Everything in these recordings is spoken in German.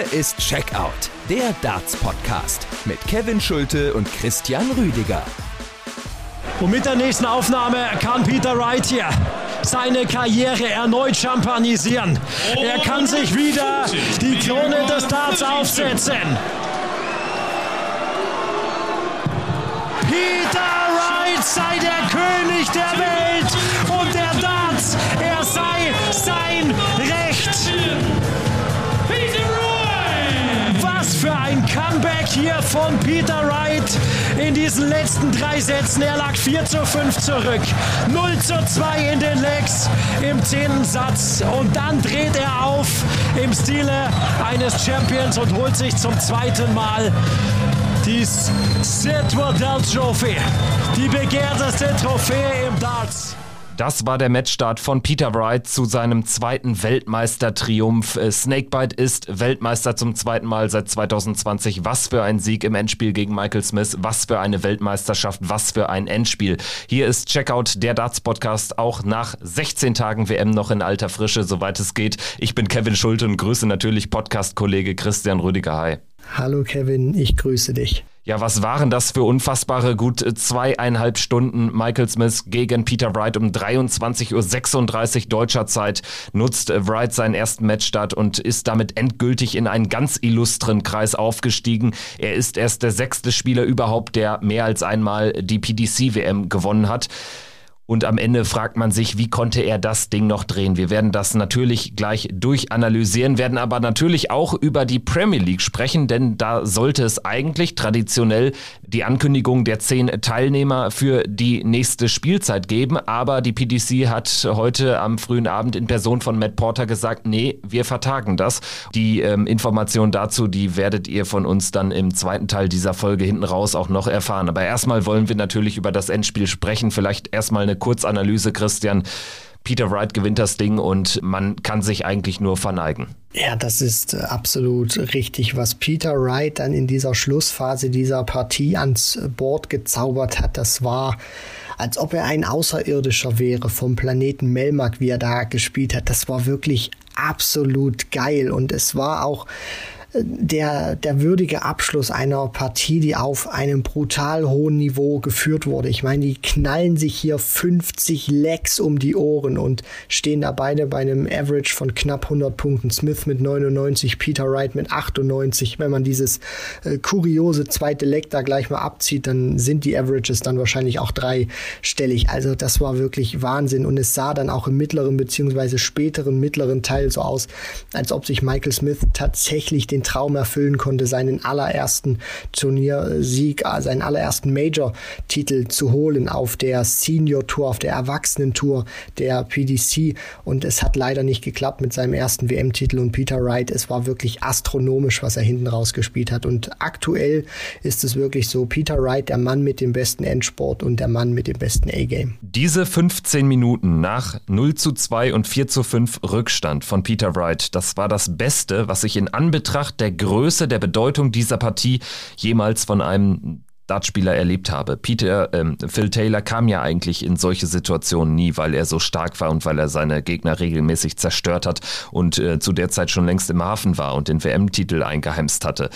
Hier ist Checkout, der Darts-Podcast mit Kevin Schulte und Christian Rüdiger. Und mit der nächsten Aufnahme kann Peter Wright hier seine Karriere erneut champanisieren. Er kann sich wieder die Krone des Darts aufsetzen. Peter Wright sei der König der Welt und der Darts, er sei sein Recht. Für ein Comeback hier von Peter Wright in diesen letzten drei Sätzen. Er lag 4 zu 5 zurück, 0 zu 2 in den Legs im zehnten Satz und dann dreht er auf im Stile eines Champions und holt sich zum zweiten Mal die Sid Waddell Trophy, die begehrteste Trophäe im Darts. Das war der Matchstart von Peter Wright zu seinem zweiten Weltmeistertriumph. Äh, Snakebite ist Weltmeister zum zweiten Mal seit 2020. Was für ein Sieg im Endspiel gegen Michael Smith. Was für eine Weltmeisterschaft. Was für ein Endspiel. Hier ist Checkout, der Darts-Podcast, auch nach 16 Tagen WM noch in alter Frische, soweit es geht. Ich bin Kevin Schulte und grüße natürlich Podcast-Kollege Christian Rüdiger. Hi. Hallo Kevin, ich grüße dich. Ja, was waren das für unfassbare gut zweieinhalb Stunden Michael Smith gegen Peter Wright um 23.36 Uhr deutscher Zeit nutzt Wright seinen ersten Matchstart und ist damit endgültig in einen ganz illustren Kreis aufgestiegen. Er ist erst der sechste Spieler überhaupt, der mehr als einmal die PDC-WM gewonnen hat. Und am Ende fragt man sich, wie konnte er das Ding noch drehen? Wir werden das natürlich gleich durchanalysieren, werden aber natürlich auch über die Premier League sprechen, denn da sollte es eigentlich traditionell die Ankündigung der zehn Teilnehmer für die nächste Spielzeit geben. Aber die PDC hat heute am frühen Abend in Person von Matt Porter gesagt, nee, wir vertagen das. Die ähm, Information dazu, die werdet ihr von uns dann im zweiten Teil dieser Folge hinten raus auch noch erfahren. Aber erstmal wollen wir natürlich über das Endspiel sprechen. Vielleicht erstmal eine Kurzanalyse, Christian. Peter Wright gewinnt das Ding und man kann sich eigentlich nur verneigen. Ja, das ist äh, absolut richtig, was Peter Wright dann in dieser Schlussphase dieser Partie ans Board gezaubert hat. Das war, als ob er ein Außerirdischer wäre vom Planeten Melmac, wie er da gespielt hat. Das war wirklich absolut geil und es war auch der, der würdige Abschluss einer Partie, die auf einem brutal hohen Niveau geführt wurde. Ich meine, die knallen sich hier 50 Lecks um die Ohren und stehen da beide bei einem Average von knapp 100 Punkten. Smith mit 99, Peter Wright mit 98. Wenn man dieses äh, kuriose zweite Leck da gleich mal abzieht, dann sind die Averages dann wahrscheinlich auch dreistellig. Also das war wirklich Wahnsinn und es sah dann auch im mittleren beziehungsweise späteren mittleren Teil so aus, als ob sich Michael Smith tatsächlich den den Traum erfüllen konnte, seinen allerersten Turniersieg, äh, seinen allerersten Major-Titel zu holen auf der Senior Tour, auf der Erwachsenen-Tour der PDC. Und es hat leider nicht geklappt mit seinem ersten WM-Titel. Und Peter Wright, es war wirklich astronomisch, was er hinten rausgespielt hat. Und aktuell ist es wirklich so, Peter Wright, der Mann mit dem besten Endsport und der Mann mit dem besten A-Game. Diese 15 Minuten nach 0 zu 2 und 4 zu 5 Rückstand von Peter Wright, das war das Beste, was ich in Anbetracht Betracht der Größe, der Bedeutung dieser Partie jemals von einem Dartspieler erlebt habe. Peter, ähm, Phil Taylor kam ja eigentlich in solche Situationen nie, weil er so stark war und weil er seine Gegner regelmäßig zerstört hat und äh, zu der Zeit schon längst im Hafen war und den WM-Titel eingeheimst hatte.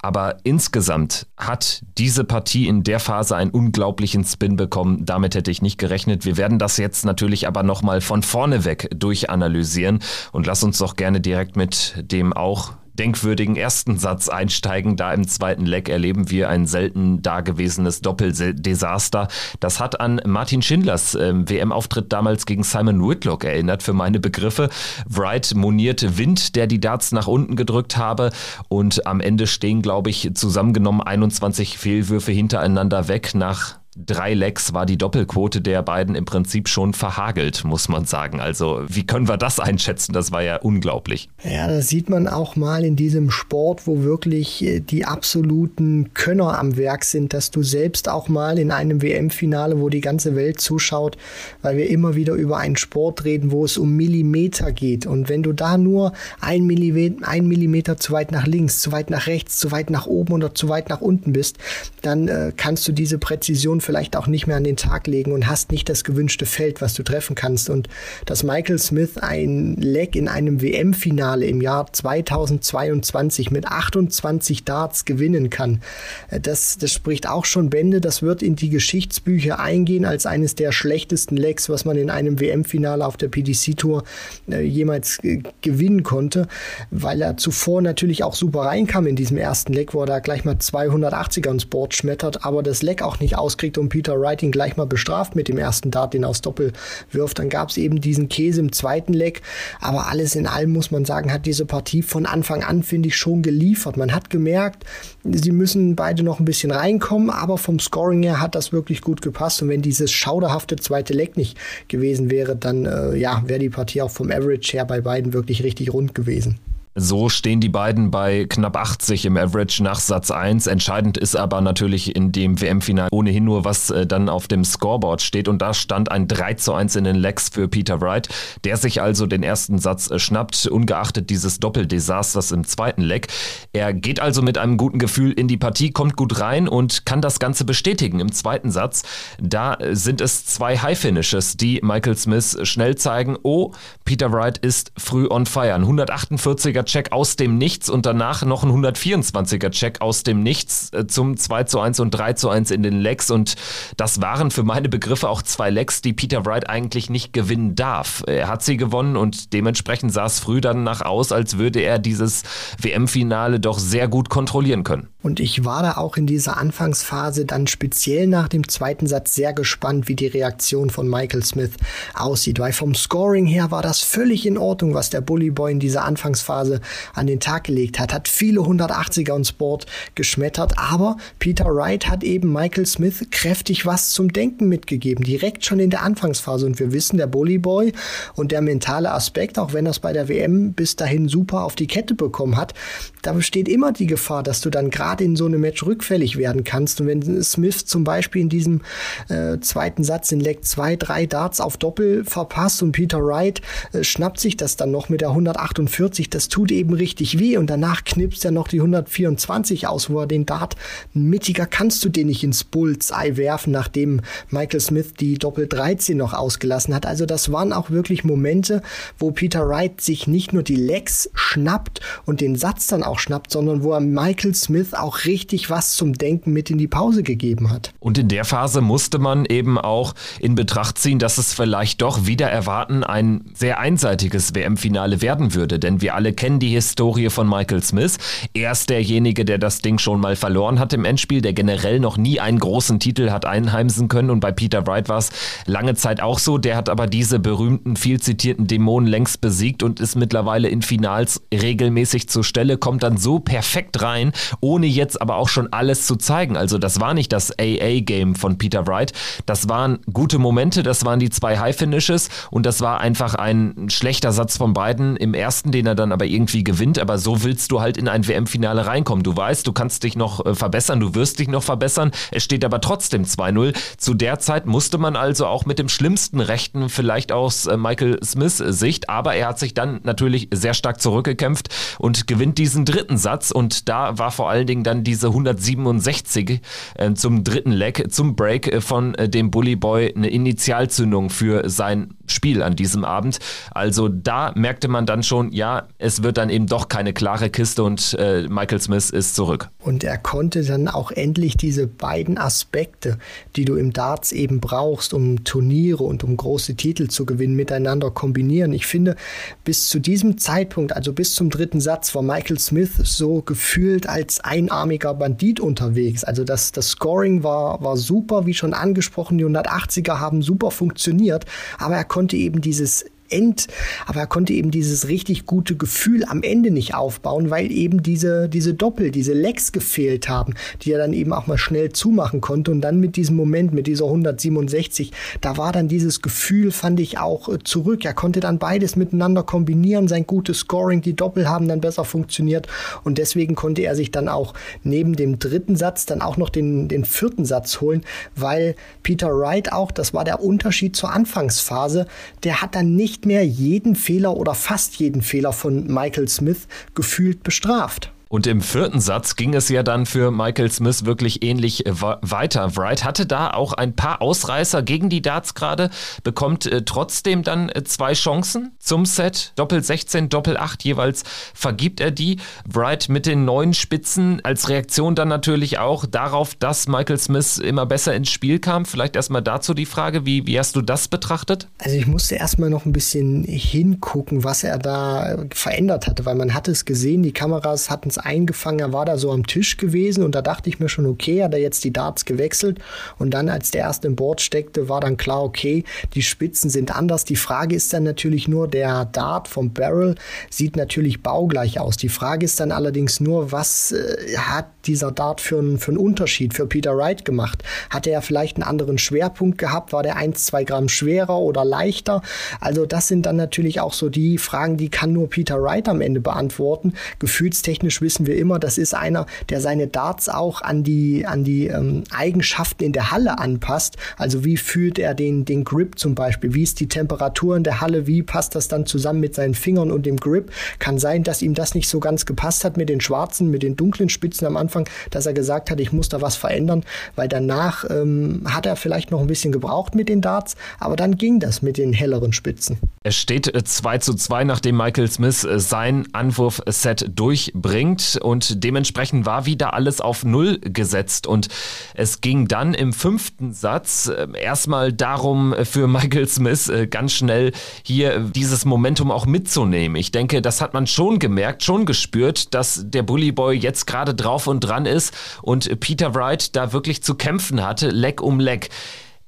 Aber insgesamt hat diese Partie in der Phase einen unglaublichen Spin bekommen. Damit hätte ich nicht gerechnet. Wir werden das jetzt natürlich aber nochmal von vorne weg durchanalysieren und lass uns doch gerne direkt mit dem auch denkwürdigen ersten Satz einsteigen. Da im zweiten Leck erleben wir ein selten dagewesenes Doppeldesaster. Das hat an Martin Schindlers äh, WM-Auftritt damals gegen Simon Whitlock erinnert, für meine Begriffe. Wright monierte Wind, der die Darts nach unten gedrückt habe. Und am Ende stehen, glaube ich, zusammengenommen 21 Fehlwürfe hintereinander weg nach drei Lecks war die Doppelquote der beiden im Prinzip schon verhagelt, muss man sagen. Also wie können wir das einschätzen? Das war ja unglaublich. Ja, das sieht man auch mal in diesem Sport, wo wirklich äh, die absoluten Könner am Werk sind, dass du selbst auch mal in einem WM-Finale, wo die ganze Welt zuschaut, weil wir immer wieder über einen Sport reden, wo es um Millimeter geht. Und wenn du da nur ein Millimeter, ein Millimeter zu weit nach links, zu weit nach rechts, zu weit nach oben oder zu weit nach unten bist, dann äh, kannst du diese Präzision vielleicht auch nicht mehr an den Tag legen und hast nicht das gewünschte Feld, was du treffen kannst. Und dass Michael Smith ein Leck in einem WM-Finale im Jahr 2022 mit 28 Darts gewinnen kann, äh, das, das spricht auch schon Bände. Das wird in die Geschichtsbücher eingehen als eines der schlechtesten Lecks, was man in einem WM-Finale auf der PDC-Tour äh, jemals äh, gewinnen konnte, weil er zuvor natürlich auch super reinkam in diesem ersten Leck, wo er da gleich mal 280er ins Board schmettert, aber das Leck auch nicht auskriegt und Peter Wright ihn gleich mal bestraft mit dem ersten Dart, den er aufs Doppel wirft. Dann gab es eben diesen Käse im zweiten Leck, aber alles in allem muss man sagen, hat diese Partie von Anfang an, finde ich, schon geliefert. Man hat gemerkt, sie müssen beide noch ein bisschen reinkommen, aber vom Scoring her hat das wirklich gut gepasst und wenn dieses schauderhafte zweite Leck nicht gewesen wäre, dann äh, ja, wäre die Partie auch vom Average her bei beiden wirklich richtig rund gewesen. So stehen die beiden bei knapp 80 im Average nach Satz 1. Entscheidend ist aber natürlich in dem WM-Finale ohnehin nur, was äh, dann auf dem Scoreboard steht. Und da stand ein 3 zu 1 in den Legs für Peter Wright, der sich also den ersten Satz äh, schnappt, ungeachtet dieses Doppeldesasters im zweiten Leg. Er geht also mit einem guten Gefühl in die Partie, kommt gut rein und kann das Ganze bestätigen im zweiten Satz. Da äh, sind es zwei High-Finishes, die Michael Smith schnell zeigen, oh, Peter Wright ist früh on fire. Ein 148er 124er-Check aus dem Nichts und danach noch ein 124er-Check aus dem Nichts äh, zum 2 zu 1 und 3 zu 1 in den Legs. Und das waren für meine Begriffe auch zwei Legs, die Peter Wright eigentlich nicht gewinnen darf. Er hat sie gewonnen und dementsprechend sah es früh dann nach aus, als würde er dieses WM-Finale doch sehr gut kontrollieren können. Und ich war da auch in dieser Anfangsphase dann speziell nach dem zweiten Satz sehr gespannt, wie die Reaktion von Michael Smith aussieht, weil vom Scoring her war das völlig in Ordnung, was der Bully Boy in dieser Anfangsphase an den Tag gelegt hat, hat viele 180er ins Board geschmettert, aber Peter Wright hat eben Michael Smith kräftig was zum Denken mitgegeben, direkt schon in der Anfangsphase. Und wir wissen, der Bully Boy und der mentale Aspekt, auch wenn es bei der WM bis dahin super auf die Kette bekommen hat, da besteht immer die Gefahr, dass du dann gerade gerade in so einem Match rückfällig werden kannst. Und wenn Smith zum Beispiel in diesem äh, zweiten Satz in Leg 2 drei Darts auf Doppel verpasst und Peter Wright äh, schnappt sich das dann noch mit der 148, das tut eben richtig weh und danach knipst er noch die 124 aus, wo er den Dart mittiger kannst du den nicht ins Bullseye werfen, nachdem Michael Smith die Doppel 13 noch ausgelassen hat. Also das waren auch wirklich Momente, wo Peter Wright sich nicht nur die Legs schnappt und den Satz dann auch schnappt, sondern wo er Michael Smith auch richtig was zum Denken mit in die Pause gegeben hat. Und in der Phase musste man eben auch in Betracht ziehen, dass es vielleicht doch wieder erwarten ein sehr einseitiges WM-Finale werden würde. Denn wir alle kennen die Historie von Michael Smith. Er ist derjenige, der das Ding schon mal verloren hat im Endspiel, der generell noch nie einen großen Titel hat einheimsen können. Und bei Peter Wright war es lange Zeit auch so. Der hat aber diese berühmten, viel zitierten Dämonen längst besiegt und ist mittlerweile in Finals regelmäßig zur Stelle, kommt dann so perfekt rein, ohne jetzt aber auch schon alles zu zeigen. Also das war nicht das AA-Game von Peter Wright. Das waren gute Momente, das waren die zwei High-Finishes und das war einfach ein schlechter Satz von beiden im ersten, den er dann aber irgendwie gewinnt. Aber so willst du halt in ein WM-Finale reinkommen. Du weißt, du kannst dich noch äh, verbessern, du wirst dich noch verbessern. Es steht aber trotzdem 2-0. Zu der Zeit musste man also auch mit dem schlimmsten Rechten vielleicht aus äh, Michael Smiths Sicht, aber er hat sich dann natürlich sehr stark zurückgekämpft und gewinnt diesen dritten Satz und da war vor allen Dingen dann diese 167 äh, zum dritten Leg, zum Break äh, von äh, dem Bully Boy eine Initialzündung für sein Spiel an diesem Abend. Also da merkte man dann schon, ja, es wird dann eben doch keine klare Kiste und äh, Michael Smith ist zurück. Und er konnte dann auch endlich diese beiden Aspekte, die du im Darts eben brauchst, um Turniere und um große Titel zu gewinnen, miteinander kombinieren. Ich finde, bis zu diesem Zeitpunkt, also bis zum dritten Satz, war Michael Smith so gefühlt als einarmiger Bandit unterwegs. Also das, das Scoring war, war super, wie schon angesprochen, die 180er haben super funktioniert, aber er konnte eben dieses End, aber er konnte eben dieses richtig gute Gefühl am Ende nicht aufbauen, weil eben diese, diese Doppel, diese Lecks gefehlt haben, die er dann eben auch mal schnell zumachen konnte. Und dann mit diesem Moment, mit dieser 167, da war dann dieses Gefühl, fand ich auch äh, zurück. Er konnte dann beides miteinander kombinieren, sein gutes Scoring, die Doppel haben dann besser funktioniert. Und deswegen konnte er sich dann auch neben dem dritten Satz dann auch noch den, den vierten Satz holen, weil Peter Wright auch, das war der Unterschied zur Anfangsphase, der hat dann nicht mehr jeden Fehler oder fast jeden Fehler von Michael Smith gefühlt bestraft. Und im vierten Satz ging es ja dann für Michael Smith wirklich ähnlich äh, weiter. Wright hatte da auch ein paar Ausreißer gegen die Darts gerade, bekommt äh, trotzdem dann äh, zwei Chancen zum Set. Doppel 16, Doppel 8 jeweils vergibt er die. Wright mit den neuen Spitzen als Reaktion dann natürlich auch darauf, dass Michael Smith immer besser ins Spiel kam. Vielleicht erstmal dazu die Frage, wie, wie hast du das betrachtet? Also ich musste erstmal noch ein bisschen hingucken, was er da verändert hatte, weil man hatte es gesehen, die Kameras hatten es eingefangen, er war da so am Tisch gewesen und da dachte ich mir schon, okay, hat er jetzt die Darts gewechselt und dann, als der erste im Board steckte, war dann klar, okay, die Spitzen sind anders. Die Frage ist dann natürlich nur, der Dart vom Barrel sieht natürlich baugleich aus. Die Frage ist dann allerdings nur, was äh, hat dieser Dart für einen für Unterschied für Peter Wright gemacht? Hatte er vielleicht einen anderen Schwerpunkt gehabt? War der 1, 2 Gramm schwerer oder leichter? Also das sind dann natürlich auch so die Fragen, die kann nur Peter Wright am Ende beantworten. Gefühlstechnisch wissen wir immer, das ist einer, der seine Darts auch an die, an die ähm, Eigenschaften in der Halle anpasst. Also wie fühlt er den, den Grip zum Beispiel? Wie ist die Temperatur in der Halle? Wie passt das dann zusammen mit seinen Fingern und dem Grip? Kann sein, dass ihm das nicht so ganz gepasst hat mit den schwarzen, mit den dunklen Spitzen am Anfang, dass er gesagt hat, ich muss da was verändern, weil danach ähm, hat er vielleicht noch ein bisschen gebraucht mit den Darts, aber dann ging das mit den helleren Spitzen. Es steht 2 äh, zu 2, nachdem Michael Smith äh, sein Anwurfset durchbringt und dementsprechend war wieder alles auf Null gesetzt und es ging dann im fünften Satz äh, erstmal darum für Michael Smith ganz schnell hier dieses Momentum auch mitzunehmen. Ich denke, das hat man schon gemerkt, schon gespürt, dass der Bully Boy jetzt gerade drauf und dran ist und Peter Wright da wirklich zu kämpfen hatte, Leck um Leck.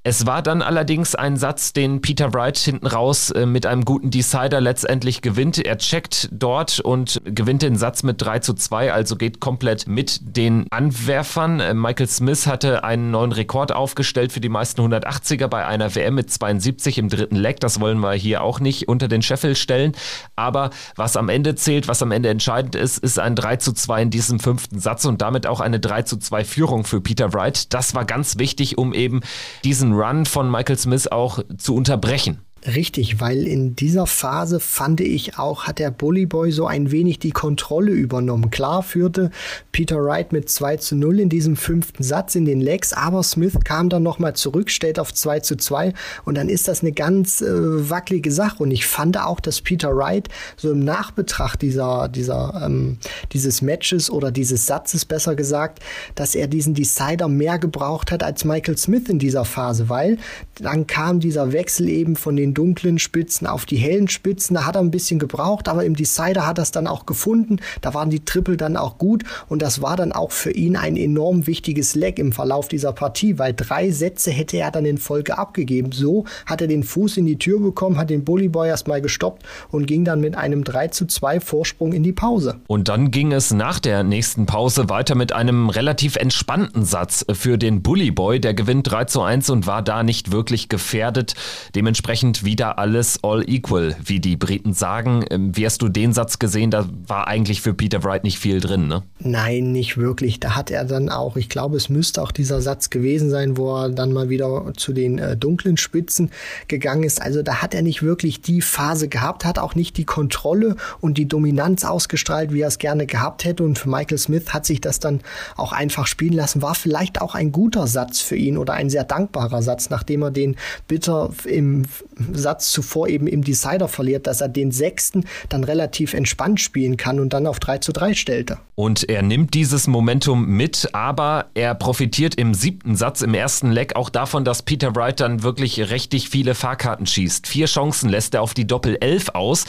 Es war dann allerdings ein Satz, den Peter Wright hinten raus äh, mit einem guten Decider letztendlich gewinnt. Er checkt dort und gewinnt den Satz mit 3 zu 2, also geht komplett mit den Anwerfern. Äh, Michael Smith hatte einen neuen Rekord aufgestellt für die meisten 180er bei einer WM mit 72 im dritten Leg. Das wollen wir hier auch nicht unter den Scheffel stellen. Aber was am Ende zählt, was am Ende entscheidend ist, ist ein 3 zu 2 in diesem fünften Satz und damit auch eine 3 zu 2 Führung für Peter Wright. Das war ganz wichtig, um eben diesen Run von Michael Smith auch zu unterbrechen. Richtig, weil in dieser Phase fand ich auch, hat der Bully Boy so ein wenig die Kontrolle übernommen. Klar führte Peter Wright mit 2 zu 0 in diesem fünften Satz in den Legs, aber Smith kam dann nochmal zurück, stellt auf 2 zu 2 und dann ist das eine ganz äh, wackelige Sache. Und ich fand auch, dass Peter Wright so im Nachbetracht dieser, dieser, ähm, dieses Matches oder dieses Satzes besser gesagt, dass er diesen Decider mehr gebraucht hat als Michael Smith in dieser Phase, weil dann kam dieser Wechsel eben von den dunklen Spitzen auf die hellen Spitzen. Da hat er ein bisschen gebraucht, aber im Decider hat er es dann auch gefunden. Da waren die Triple dann auch gut und das war dann auch für ihn ein enorm wichtiges Leck im Verlauf dieser Partie, weil drei Sätze hätte er dann in Folge abgegeben. So hat er den Fuß in die Tür bekommen, hat den Bully Boy erstmal gestoppt und ging dann mit einem 3 zu 2 Vorsprung in die Pause. Und dann ging es nach der nächsten Pause weiter mit einem relativ entspannten Satz für den Bully Boy. Der gewinnt 3 zu 1 und war da nicht wirklich gefährdet. Dementsprechend wieder alles all equal, wie die Briten sagen. Ähm, wie hast du den Satz gesehen? Da war eigentlich für Peter Wright nicht viel drin, ne? Nein, nicht wirklich. Da hat er dann auch, ich glaube, es müsste auch dieser Satz gewesen sein, wo er dann mal wieder zu den äh, dunklen Spitzen gegangen ist. Also da hat er nicht wirklich die Phase gehabt, hat auch nicht die Kontrolle und die Dominanz ausgestrahlt, wie er es gerne gehabt hätte. Und für Michael Smith hat sich das dann auch einfach spielen lassen. War vielleicht auch ein guter Satz für ihn oder ein sehr dankbarer Satz, nachdem er den bitter im Satz zuvor eben im Decider verliert, dass er den sechsten dann relativ entspannt spielen kann und dann auf 3 zu 3 stellte. Und er nimmt dieses Momentum mit, aber er profitiert im siebten Satz im ersten Leck auch davon, dass Peter Wright dann wirklich richtig viele Fahrkarten schießt. Vier Chancen lässt er auf die Doppel 11 aus.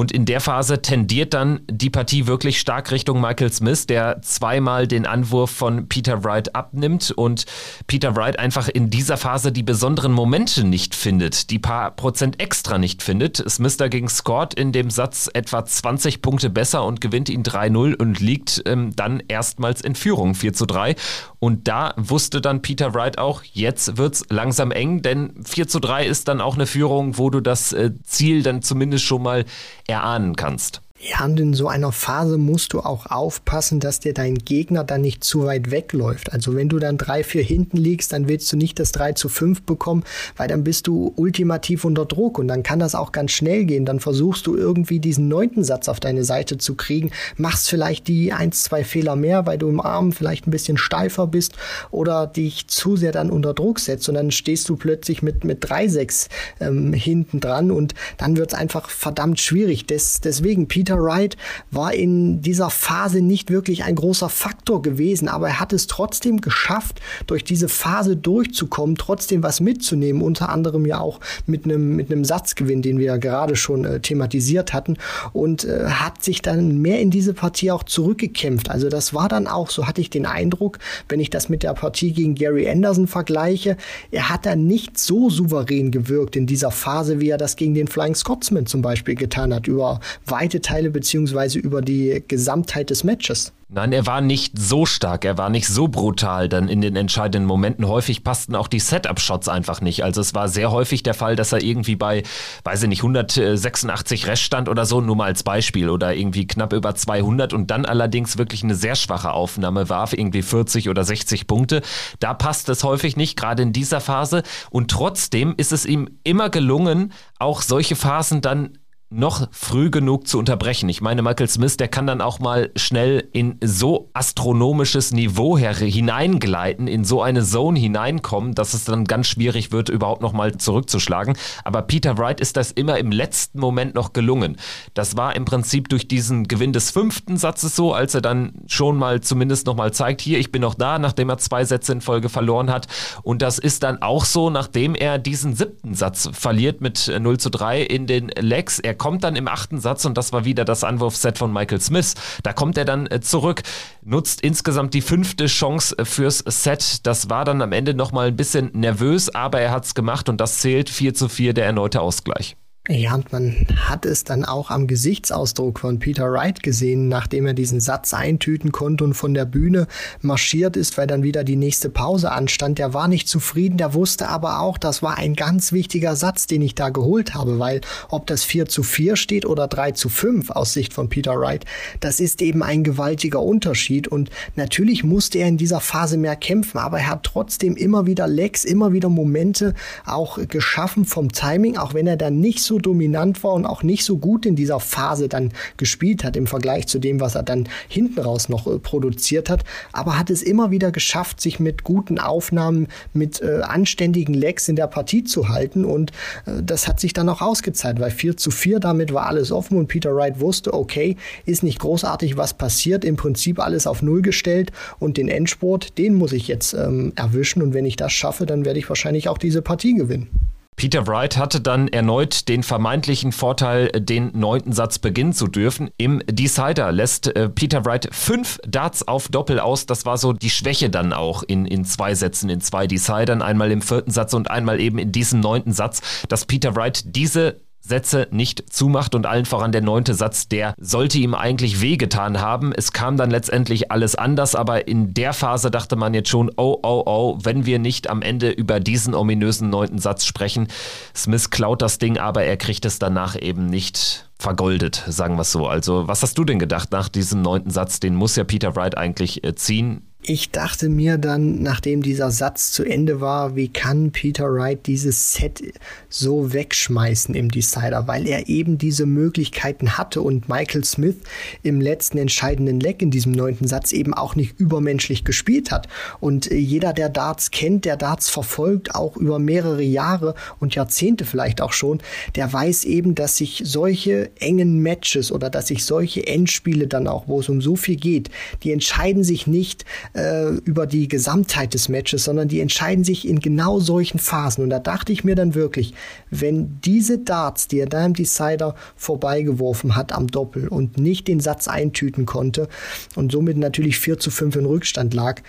Und in der Phase tendiert dann die Partie wirklich stark Richtung Michael Smith, der zweimal den Anwurf von Peter Wright abnimmt und Peter Wright einfach in dieser Phase die besonderen Momente nicht findet, die paar Prozent extra nicht findet. Smith dagegen scored in dem Satz etwa 20 Punkte besser und gewinnt ihn 3-0 und liegt ähm, dann erstmals in Führung 4 zu 3. Und da wusste dann Peter Wright auch, jetzt wird's langsam eng, denn 4 zu 3 ist dann auch eine Führung, wo du das äh, Ziel dann zumindest schon mal erahnen kannst. Ja, und in so einer Phase musst du auch aufpassen, dass dir dein Gegner dann nicht zu weit wegläuft. Also wenn du dann 3-4 hinten liegst, dann willst du nicht das 3 zu 5 bekommen, weil dann bist du ultimativ unter Druck und dann kann das auch ganz schnell gehen. Dann versuchst du irgendwie diesen neunten Satz auf deine Seite zu kriegen, machst vielleicht die 1, 2 Fehler mehr, weil du im Arm vielleicht ein bisschen steifer bist oder dich zu sehr dann unter Druck setzt und dann stehst du plötzlich mit, mit 3-6 ähm, hinten dran und dann wird es einfach verdammt schwierig. Des, deswegen, Peter Peter Wright war in dieser Phase nicht wirklich ein großer Faktor gewesen, aber er hat es trotzdem geschafft, durch diese Phase durchzukommen, trotzdem was mitzunehmen, unter anderem ja auch mit einem mit einem Satzgewinn, den wir ja gerade schon äh, thematisiert hatten und äh, hat sich dann mehr in diese Partie auch zurückgekämpft. Also das war dann auch, so hatte ich den Eindruck, wenn ich das mit der Partie gegen Gary Anderson vergleiche, er hat dann nicht so souverän gewirkt in dieser Phase, wie er das gegen den Flying Scotsman zum Beispiel getan hat, über weite Teile Teile beziehungsweise über die Gesamtheit des Matches. Nein, er war nicht so stark, er war nicht so brutal dann in den entscheidenden Momenten. Häufig passten auch die Setup-Shots einfach nicht. Also es war sehr häufig der Fall, dass er irgendwie bei, weiß ich nicht, 186 Rest stand oder so, nur mal als Beispiel, oder irgendwie knapp über 200 und dann allerdings wirklich eine sehr schwache Aufnahme warf, irgendwie 40 oder 60 Punkte. Da passt es häufig nicht, gerade in dieser Phase. Und trotzdem ist es ihm immer gelungen, auch solche Phasen dann noch früh genug zu unterbrechen. Ich meine, Michael Smith, der kann dann auch mal schnell in so astronomisches Niveau hineingleiten, in so eine Zone hineinkommen, dass es dann ganz schwierig wird, überhaupt noch mal zurückzuschlagen. Aber Peter Wright ist das immer im letzten Moment noch gelungen. Das war im Prinzip durch diesen Gewinn des fünften Satzes so, als er dann schon mal zumindest noch mal zeigt, hier, ich bin noch da, nachdem er zwei Sätze in Folge verloren hat. Und das ist dann auch so, nachdem er diesen siebten Satz verliert mit 0 zu 3 in den Legs. Er kommt dann im achten Satz, und das war wieder das Anwurfset von Michael Smith, da kommt er dann äh, zurück, nutzt insgesamt die fünfte Chance äh, fürs Set. Das war dann am Ende nochmal ein bisschen nervös, aber er hat es gemacht und das zählt 4 zu 4 der erneute Ausgleich. Ja, und man hat es dann auch am Gesichtsausdruck von Peter Wright gesehen, nachdem er diesen Satz eintüten konnte und von der Bühne marschiert ist, weil dann wieder die nächste Pause anstand. Der war nicht zufrieden, der wusste aber auch, das war ein ganz wichtiger Satz, den ich da geholt habe, weil ob das 4 zu 4 steht oder 3 zu 5 aus Sicht von Peter Wright, das ist eben ein gewaltiger Unterschied und natürlich musste er in dieser Phase mehr kämpfen, aber er hat trotzdem immer wieder Lecks, immer wieder Momente auch geschaffen vom Timing, auch wenn er dann nicht so dominant war und auch nicht so gut in dieser Phase dann gespielt hat im Vergleich zu dem, was er dann hinten raus noch äh, produziert hat, aber hat es immer wieder geschafft, sich mit guten Aufnahmen, mit äh, anständigen Legs in der Partie zu halten. Und äh, das hat sich dann auch ausgezahlt, weil 4 zu 4 damit war alles offen und Peter Wright wusste, okay, ist nicht großartig was passiert, im Prinzip alles auf Null gestellt und den Endsport, den muss ich jetzt ähm, erwischen. Und wenn ich das schaffe, dann werde ich wahrscheinlich auch diese Partie gewinnen. Peter Wright hatte dann erneut den vermeintlichen Vorteil, den neunten Satz beginnen zu dürfen. Im Decider lässt äh, Peter Wright fünf Darts auf Doppel aus. Das war so die Schwäche dann auch in, in zwei Sätzen, in zwei Decidern. Einmal im vierten Satz und einmal eben in diesem neunten Satz, dass Peter Wright diese Sätze nicht zumacht und allen voran der neunte Satz, der sollte ihm eigentlich wehgetan haben. Es kam dann letztendlich alles anders, aber in der Phase dachte man jetzt schon, oh, oh, oh, wenn wir nicht am Ende über diesen ominösen neunten Satz sprechen. Smith klaut das Ding, aber er kriegt es danach eben nicht vergoldet, sagen wir es so. Also, was hast du denn gedacht nach diesem neunten Satz? Den muss ja Peter Wright eigentlich äh, ziehen. Ich dachte mir dann, nachdem dieser Satz zu Ende war, wie kann Peter Wright dieses Set so wegschmeißen im Decider, weil er eben diese Möglichkeiten hatte und Michael Smith im letzten entscheidenden Leck in diesem neunten Satz eben auch nicht übermenschlich gespielt hat. Und jeder, der Darts kennt, der Darts verfolgt, auch über mehrere Jahre und Jahrzehnte vielleicht auch schon, der weiß eben, dass sich solche engen Matches oder dass sich solche Endspiele dann auch, wo es um so viel geht, die entscheiden sich nicht äh, über die Gesamtheit des Matches, sondern die entscheiden sich in genau solchen Phasen. Und da dachte ich mir dann wirklich, wenn diese Darts, die er da im Decider vorbeigeworfen hat am Doppel und nicht den Satz eintüten konnte und somit natürlich 4 zu 5 in Rückstand lag,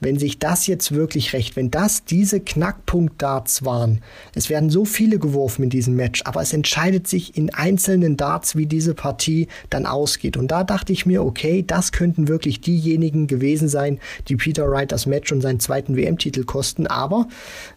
wenn sich das jetzt wirklich recht, wenn das diese Knackpunkt-Darts waren, es werden so viele geworfen in diesem Match, aber es entscheidet sich in einzelnen Darts, wie diese Partie dann ausgeht. Und da dachte ich mir, okay, das könnten wirklich diejenigen gewesen sein, die Peter Wright das Match und seinen zweiten WM-Titel kosten, aber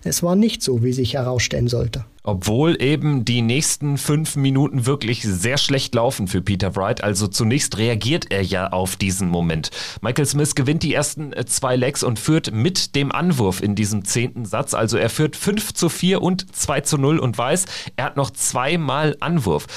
es war nicht so, wie sich herausstellen sollte. Obwohl eben die nächsten fünf Minuten wirklich sehr schlecht laufen für Peter Wright. Also zunächst reagiert er ja auf diesen Moment. Michael Smith gewinnt die ersten äh, zwei Legs und führt mit dem Anwurf in diesem zehnten Satz. Also er führt 5 zu 4 und 2 zu 0 und weiß, er hat noch zweimal Anwurf.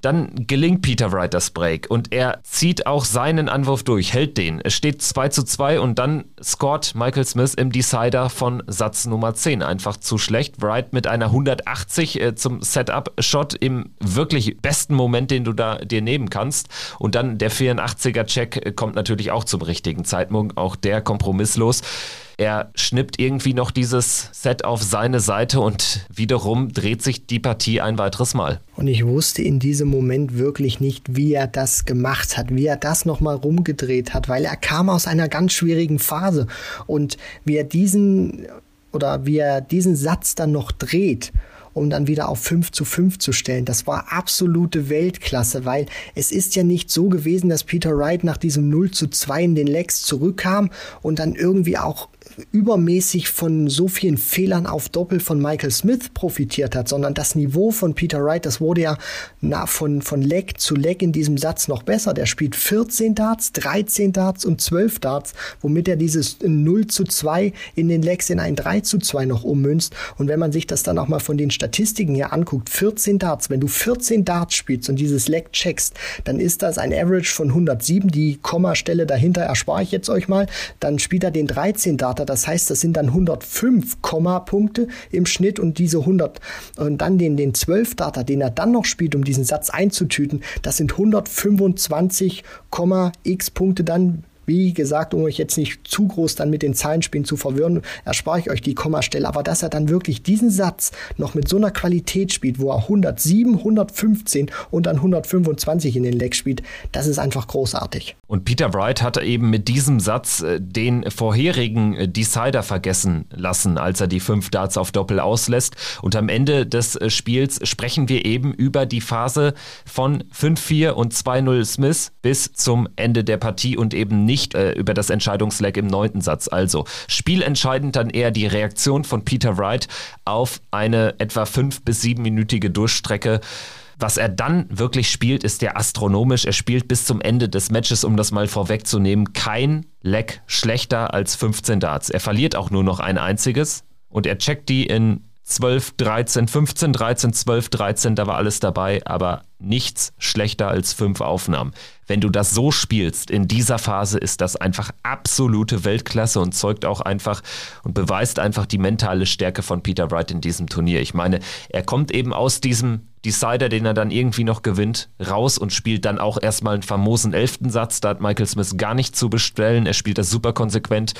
Dann gelingt Peter Wright das Break und er zieht auch seinen Anwurf durch, hält den. Es steht 2 zu 2 und dann scored Michael Smith im Decider von Satz Nummer 10. Einfach zu schlecht. Wright mit einer 180 äh, zum Setup-Shot im wirklich besten Moment, den du da dir nehmen kannst. Und dann der 84er-Check äh, kommt natürlich auch zum richtigen Zeitpunkt. Auch der kompromisslos. Er schnippt irgendwie noch dieses Set auf seine Seite und wiederum dreht sich die Partie ein weiteres Mal. Und ich wusste in diesem Moment wirklich nicht, wie er das gemacht hat, wie er das nochmal rumgedreht hat, weil er kam aus einer ganz schwierigen Phase und wie er diesen oder wie er diesen Satz dann noch dreht um dann wieder auf 5 zu 5 zu stellen. Das war absolute Weltklasse, weil es ist ja nicht so gewesen, dass Peter Wright nach diesem 0 zu 2 in den Legs zurückkam und dann irgendwie auch übermäßig von so vielen Fehlern auf Doppel von Michael Smith profitiert hat, sondern das Niveau von Peter Wright, das wurde ja na, von, von Leg zu Leg in diesem Satz noch besser. Der spielt 14 Darts, 13 Darts und 12 Darts, womit er dieses 0 zu 2 in den Legs in ein 3 zu 2 noch ummünzt. Und wenn man sich das dann auch mal von den Statistiken her anguckt, 14 Darts, wenn du 14 Darts spielst und dieses Leg checkst, dann ist das ein Average von 107. Die Kommastelle dahinter erspare ich jetzt euch mal. Dann spielt er den 13 Darter das heißt, das sind dann 105 Kommapunkte im Schnitt und diese 100 und dann den, den 12 Data, den er dann noch spielt, um diesen Satz einzutüten, das sind 125, x Punkte dann wie gesagt, um euch jetzt nicht zu groß dann mit den Zahlenspielen zu verwirren, erspare ich euch die Kommastelle, aber dass er dann wirklich diesen Satz noch mit so einer Qualität spielt, wo er 107, 115 und dann 125 in den Leck spielt, das ist einfach großartig. Und Peter Wright hatte eben mit diesem Satz äh, den vorherigen äh, Decider vergessen lassen, als er die fünf Darts auf Doppel auslässt. Und am Ende des äh, Spiels sprechen wir eben über die Phase von 5-4 und 2-0 Smith bis zum Ende der Partie und eben nicht nicht äh, über das Entscheidungsleck im neunten Satz. Also spielentscheidend dann eher die Reaktion von Peter Wright auf eine etwa fünf- bis siebenminütige Durchstrecke. Was er dann wirklich spielt, ist ja astronomisch. Er spielt bis zum Ende des Matches, um das mal vorwegzunehmen, kein Leck schlechter als 15 Darts. Er verliert auch nur noch ein einziges und er checkt die in 12, 13, 15, 13, 12, 13, da war alles dabei, aber nichts schlechter als fünf Aufnahmen. Wenn du das so spielst, in dieser Phase ist das einfach absolute Weltklasse und zeugt auch einfach und beweist einfach die mentale Stärke von Peter Wright in diesem Turnier. Ich meine, er kommt eben aus diesem Decider, den er dann irgendwie noch gewinnt, raus und spielt dann auch erstmal einen famosen elften Satz. Da hat Michael Smith gar nicht zu bestellen. Er spielt das super konsequent.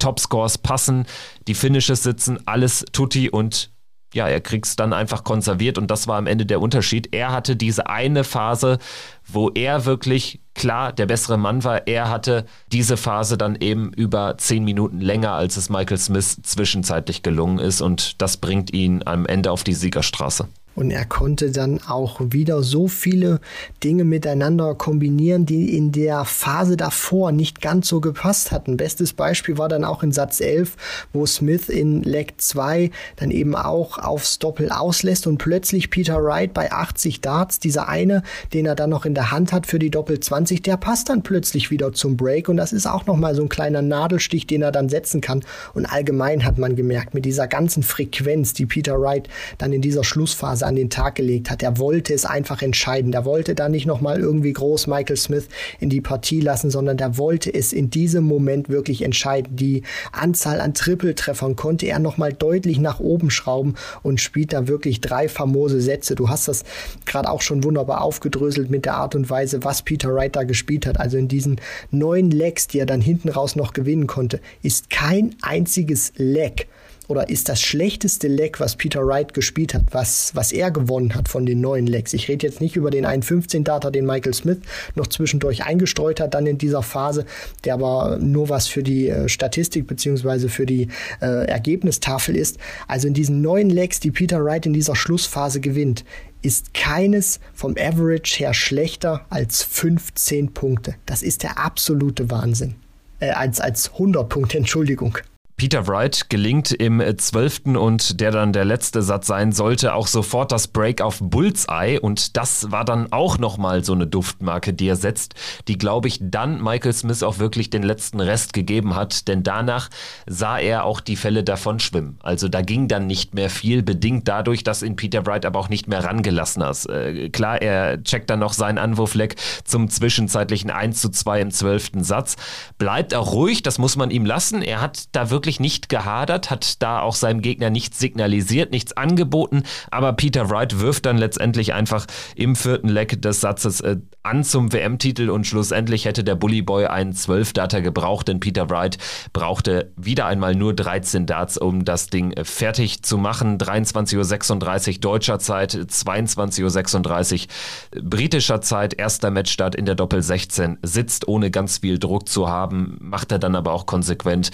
Topscores passen, die Finishes sitzen, alles tutti und ja, er kriegt es dann einfach konserviert und das war am Ende der Unterschied. Er hatte diese eine Phase, wo er wirklich klar der bessere Mann war. Er hatte diese Phase dann eben über zehn Minuten länger, als es Michael Smith zwischenzeitlich gelungen ist und das bringt ihn am Ende auf die Siegerstraße. Und er konnte dann auch wieder so viele Dinge miteinander kombinieren, die in der Phase davor nicht ganz so gepasst hatten. Bestes Beispiel war dann auch in Satz 11, wo Smith in Leg 2 dann eben auch aufs Doppel auslässt und plötzlich Peter Wright bei 80 Darts, dieser eine, den er dann noch in der Hand hat für die Doppel 20, der passt dann plötzlich wieder zum Break und das ist auch nochmal so ein kleiner Nadelstich, den er dann setzen kann. Und allgemein hat man gemerkt, mit dieser ganzen Frequenz, die Peter Wright dann in dieser Schlussphase an den Tag gelegt hat. Er wollte es einfach entscheiden. Der wollte da nicht nochmal irgendwie groß Michael Smith in die Partie lassen, sondern der wollte es in diesem Moment wirklich entscheiden. Die Anzahl an Trippeltreffern konnte er nochmal deutlich nach oben schrauben und spielt da wirklich drei famose Sätze. Du hast das gerade auch schon wunderbar aufgedröselt mit der Art und Weise, was Peter Wright da gespielt hat. Also in diesen neun Legs, die er dann hinten raus noch gewinnen konnte, ist kein einziges Leg oder ist das schlechteste Leck, was Peter Wright gespielt hat, was, was er gewonnen hat von den neuen Lecks. Ich rede jetzt nicht über den 1.15-Data, den Michael Smith noch zwischendurch eingestreut hat, dann in dieser Phase, der aber nur was für die äh, Statistik beziehungsweise für die äh, Ergebnistafel ist. Also in diesen neuen Lecks, die Peter Wright in dieser Schlussphase gewinnt, ist keines vom Average her schlechter als 15 Punkte. Das ist der absolute Wahnsinn. Äh, als, als 100 Punkte, Entschuldigung. Peter Wright gelingt im zwölften und der dann der letzte Satz sein sollte, auch sofort das Break auf Bullseye und das war dann auch nochmal so eine Duftmarke, die er setzt, die glaube ich dann Michael Smith auch wirklich den letzten Rest gegeben hat, denn danach sah er auch die Fälle davon schwimmen. Also da ging dann nicht mehr viel, bedingt dadurch, dass ihn Peter Wright aber auch nicht mehr rangelassen hat. Äh, klar, er checkt dann noch seinen Anwurfleck zum zwischenzeitlichen 1 zu 2 im zwölften Satz, bleibt auch ruhig, das muss man ihm lassen. Er hat da wirklich wirklich nicht gehadert, hat da auch seinem Gegner nichts signalisiert, nichts angeboten, aber Peter Wright wirft dann letztendlich einfach im vierten Leck des Satzes äh, an zum WM-Titel und schlussendlich hätte der Bully Boy einen 12-Data gebraucht, denn Peter Wright brauchte wieder einmal nur 13 Darts, um das Ding äh, fertig zu machen. 23.36 Uhr deutscher Zeit, 22.36 Uhr britischer Zeit, erster Matchstart in der Doppel 16, sitzt ohne ganz viel Druck zu haben, macht er dann aber auch konsequent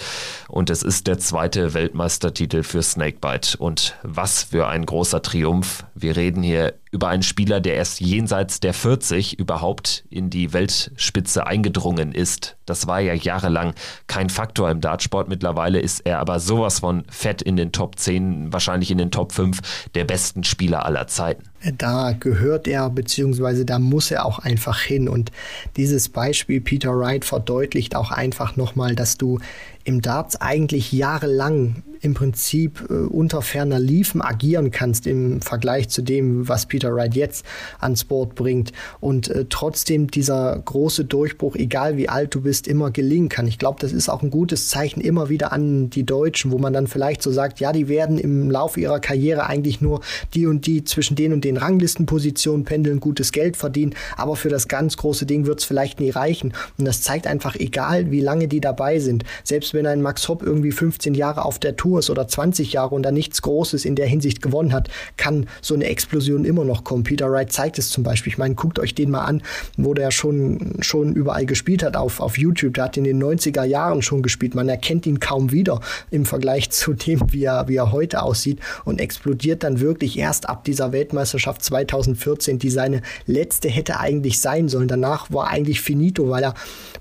und es ist der zweite Weltmeistertitel für Snakebite. Und was für ein großer Triumph. Wir reden hier über einen Spieler, der erst jenseits der 40 überhaupt in die Weltspitze eingedrungen ist. Das war ja jahrelang kein Faktor im Dartsport. Mittlerweile ist er aber sowas von fett in den Top 10, wahrscheinlich in den Top 5 der besten Spieler aller Zeiten. Da gehört er, beziehungsweise da muss er auch einfach hin. Und dieses Beispiel Peter Wright verdeutlicht auch einfach nochmal, dass du im Darts eigentlich jahrelang im Prinzip äh, unter ferner Liefen agieren kannst im Vergleich zu dem, was Peter Wright jetzt ans Board bringt und äh, trotzdem dieser große Durchbruch, egal wie alt du bist, immer gelingen kann. Ich glaube, das ist auch ein gutes Zeichen immer wieder an die Deutschen, wo man dann vielleicht so sagt, ja, die werden im Laufe ihrer Karriere eigentlich nur die und die zwischen den und den Ranglistenpositionen pendeln, gutes Geld verdienen, aber für das ganz große Ding wird es vielleicht nie reichen. Und das zeigt einfach, egal wie lange die dabei sind, selbst wenn ein Max Hopp irgendwie 15 Jahre auf der Tour Tours oder 20 Jahre und da nichts Großes in der Hinsicht gewonnen hat, kann so eine Explosion immer noch kommen. Peter Wright zeigt es zum Beispiel. Ich meine, guckt euch den mal an, wo der schon, schon überall gespielt hat auf, auf YouTube. Der hat in den 90er Jahren schon gespielt. Man erkennt ihn kaum wieder im Vergleich zu dem, wie er, wie er heute aussieht und explodiert dann wirklich erst ab dieser Weltmeisterschaft 2014, die seine letzte hätte eigentlich sein sollen. Danach war eigentlich finito, weil er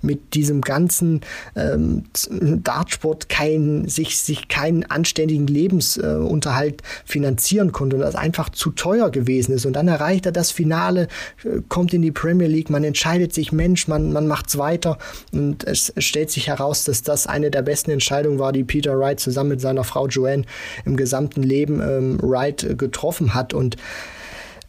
mit diesem ganzen ähm, Dartsport kein, sich, sich kein anständigen Lebensunterhalt finanzieren konnte und das einfach zu teuer gewesen ist. Und dann erreicht er das Finale, kommt in die Premier League, man entscheidet sich, Mensch, man, man macht's weiter und es stellt sich heraus, dass das eine der besten Entscheidungen war, die Peter Wright zusammen mit seiner Frau Joanne im gesamten Leben ähm, Wright äh, getroffen hat und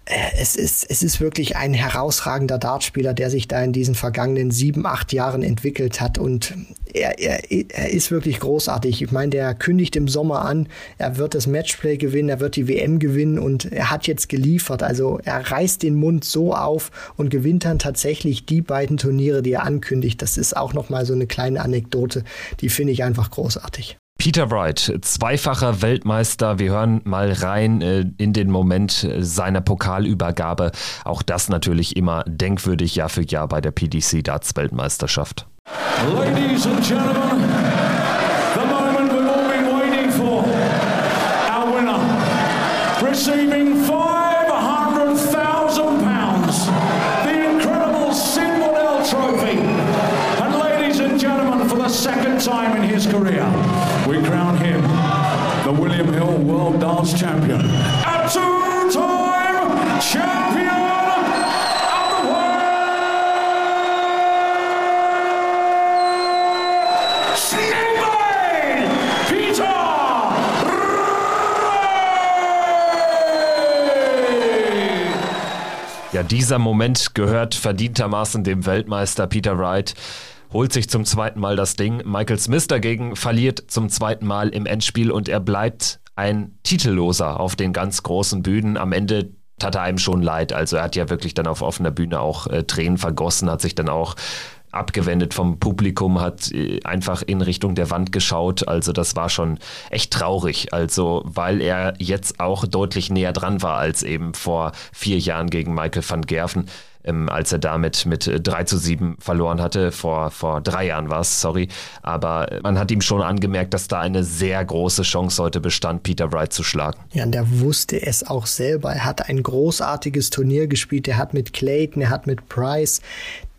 es ist, es ist wirklich ein herausragender Dartspieler, der sich da in diesen vergangenen sieben, acht Jahren entwickelt hat. Und er, er, er ist wirklich großartig. Ich meine, der kündigt im Sommer an, er wird das Matchplay gewinnen, er wird die WM gewinnen und er hat jetzt geliefert. Also er reißt den Mund so auf und gewinnt dann tatsächlich die beiden Turniere, die er ankündigt. Das ist auch nochmal so eine kleine Anekdote, die finde ich einfach großartig. Peter Wright, zweifacher Weltmeister. Wir hören mal rein äh, in den Moment äh, seiner Pokalübergabe. Auch das natürlich immer denkwürdig Jahr für Jahr bei der PDC Darts Weltmeisterschaft. Ladies and Gentlemen, World Dance Champion. A two-time champion Ja, dieser Moment gehört verdientermaßen dem Weltmeister Peter Wright holt sich zum zweiten Mal das Ding. Michael Smith dagegen verliert zum zweiten Mal im Endspiel und er bleibt ein Titelloser auf den ganz großen Bühnen. Am Ende tat er einem schon leid. Also er hat ja wirklich dann auf offener Bühne auch äh, Tränen vergossen, hat sich dann auch abgewendet vom Publikum, hat äh, einfach in Richtung der Wand geschaut. Also das war schon echt traurig. Also weil er jetzt auch deutlich näher dran war als eben vor vier Jahren gegen Michael van Gerven ähm, als er damit mit 3 äh, zu 7 verloren hatte. Vor, vor drei Jahren war es, sorry. Aber man hat ihm schon angemerkt, dass da eine sehr große Chance heute bestand, Peter Wright zu schlagen. Ja, und der wusste es auch selber. Er hat ein großartiges Turnier gespielt. Er hat mit Clayton, er hat mit Price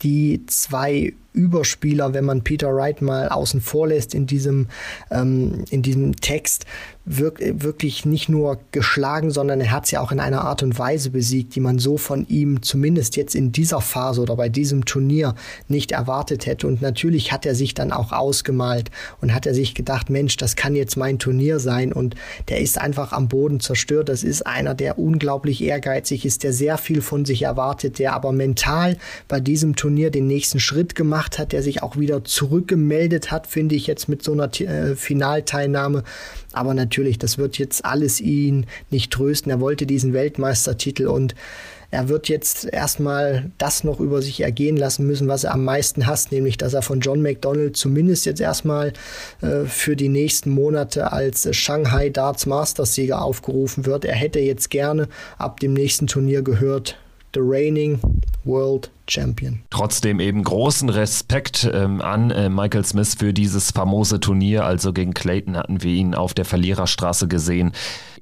die zwei Überspieler, wenn man Peter Wright mal außen vor lässt in diesem, ähm, in diesem Text, wirk wirklich nicht nur geschlagen, sondern er hat sie auch in einer Art und Weise besiegt, die man so von ihm zumindest jetzt in dieser Phase oder bei diesem Turnier nicht erwartet hätte. Und natürlich hat er sich dann auch ausgemalt und hat er sich gedacht, Mensch, das kann jetzt mein Turnier sein. Und der ist einfach am Boden zerstört. Das ist einer, der unglaublich ehrgeizig ist, der sehr viel von sich erwartet, der aber mental bei diesem Turnier den nächsten Schritt gemacht hat, der sich auch wieder zurückgemeldet hat, finde ich jetzt mit so einer äh, Finalteilnahme. Aber natürlich, das wird jetzt alles ihn nicht trösten. Er wollte diesen Weltmeistertitel und er wird jetzt erstmal das noch über sich ergehen lassen müssen, was er am meisten hasst, nämlich dass er von John McDonald zumindest jetzt erstmal äh, für die nächsten Monate als Shanghai Darts Masters Sieger aufgerufen wird. Er hätte jetzt gerne ab dem nächsten Turnier gehört, the reigning World Champion. Trotzdem eben großen Respekt ähm, an äh, Michael Smith für dieses famose Turnier. Also gegen Clayton hatten wir ihn auf der Verliererstraße gesehen.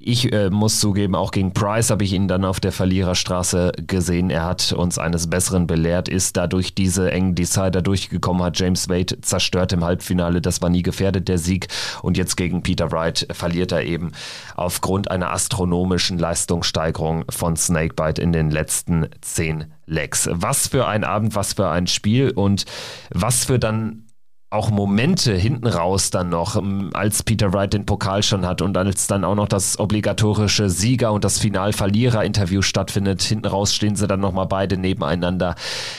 Ich äh, muss zugeben, auch gegen Price habe ich ihn dann auf der Verliererstraße gesehen. Er hat uns eines Besseren belehrt, ist dadurch diese engen Decider durchgekommen, hat James Wade zerstört im Halbfinale. Das war nie gefährdet, der Sieg. Und jetzt gegen Peter Wright verliert er eben aufgrund einer astronomischen Leistungssteigerung von Snakebite in den letzten zehn Legs. Was für ein Abend, was für ein Spiel und was für dann auch Momente hinten raus dann noch, ähm, als Peter Wright den Pokal schon hat und als dann auch noch das obligatorische Sieger- und das Final-Verlierer-Interview stattfindet. Hinten raus stehen sie dann nochmal beide nebeneinander.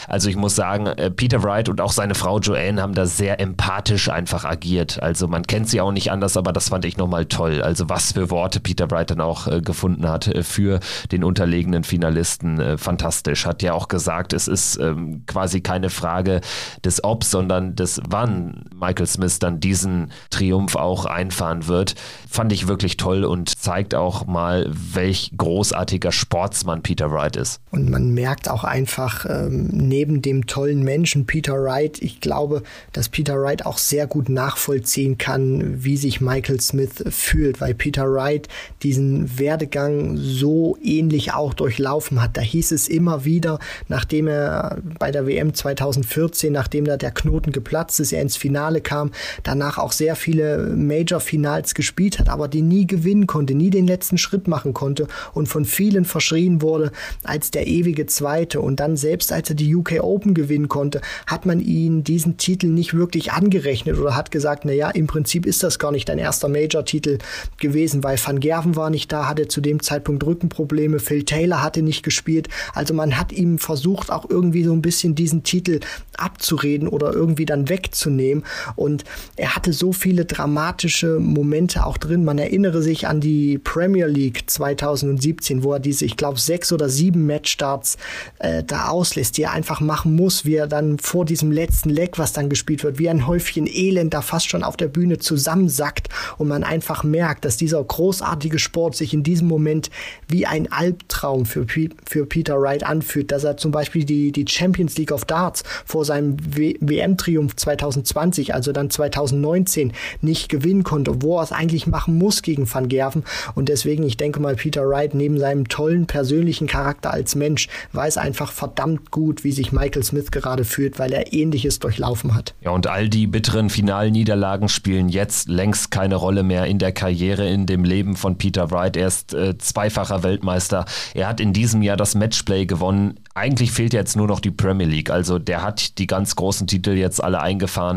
Also ich muss sagen, äh, Peter Wright und auch seine Frau Joanne haben da sehr empathisch einfach agiert. Also man kennt sie auch nicht anders, aber das fand ich nochmal toll. Also was für Worte Peter Wright dann auch äh, gefunden hat äh, für den unterlegenen Finalisten. Fantastisch. Hat ja auch gesagt, es ist ähm, quasi keine Frage des Obs, sondern des Wann Michael Smith dann diesen Triumph auch einfahren wird, fand ich wirklich toll und zeigt auch mal, welch großartiger Sportsmann Peter Wright ist. Und man merkt auch einfach ähm, neben dem tollen Menschen Peter Wright, ich glaube, dass Peter Wright auch sehr gut nachvollziehen kann, wie sich Michael Smith fühlt, weil Peter Wright diesen Werdegang so ähnlich auch durchlaufen hat. Da hieß es immer wieder, nachdem er bei der WM 2014, nachdem da der Knoten geplatzt ist, er ins ins Finale kam, danach auch sehr viele Major-Finals gespielt hat, aber die nie gewinnen konnte, nie den letzten Schritt machen konnte und von vielen verschrien wurde als der ewige Zweite. Und dann selbst als er die UK Open gewinnen konnte, hat man ihn diesen Titel nicht wirklich angerechnet oder hat gesagt, na ja, im Prinzip ist das gar nicht dein erster Major-Titel gewesen, weil Van Gerven war nicht da, hatte zu dem Zeitpunkt Rückenprobleme, Phil Taylor hatte nicht gespielt. Also man hat ihm versucht, auch irgendwie so ein bisschen diesen Titel abzureden oder irgendwie dann wegzunehmen nehmen. Und er hatte so viele dramatische Momente auch drin. Man erinnere sich an die Premier League 2017, wo er diese, ich glaube, sechs oder sieben Matchstarts äh, da auslässt, die er einfach machen muss, wie er dann vor diesem letzten Leck, was dann gespielt wird, wie ein Häufchen Elend da fast schon auf der Bühne zusammensackt und man einfach merkt, dass dieser großartige Sport sich in diesem Moment wie ein Albtraum für, für Peter Wright anfühlt, dass er zum Beispiel die, die Champions League of Darts vor seinem WM-Triumph 2020 2020, also dann 2019, nicht gewinnen konnte, wo er es eigentlich machen muss gegen Van Gerven. Und deswegen, ich denke mal, Peter Wright neben seinem tollen persönlichen Charakter als Mensch weiß einfach verdammt gut, wie sich Michael Smith gerade fühlt, weil er ähnliches durchlaufen hat. Ja, und all die bitteren Finalniederlagen spielen jetzt längst keine Rolle mehr in der Karriere, in dem Leben von Peter Wright. Er ist äh, zweifacher Weltmeister. Er hat in diesem Jahr das Matchplay gewonnen. Eigentlich fehlt jetzt nur noch die Premier League. Also der hat die ganz großen Titel jetzt alle eingefahren.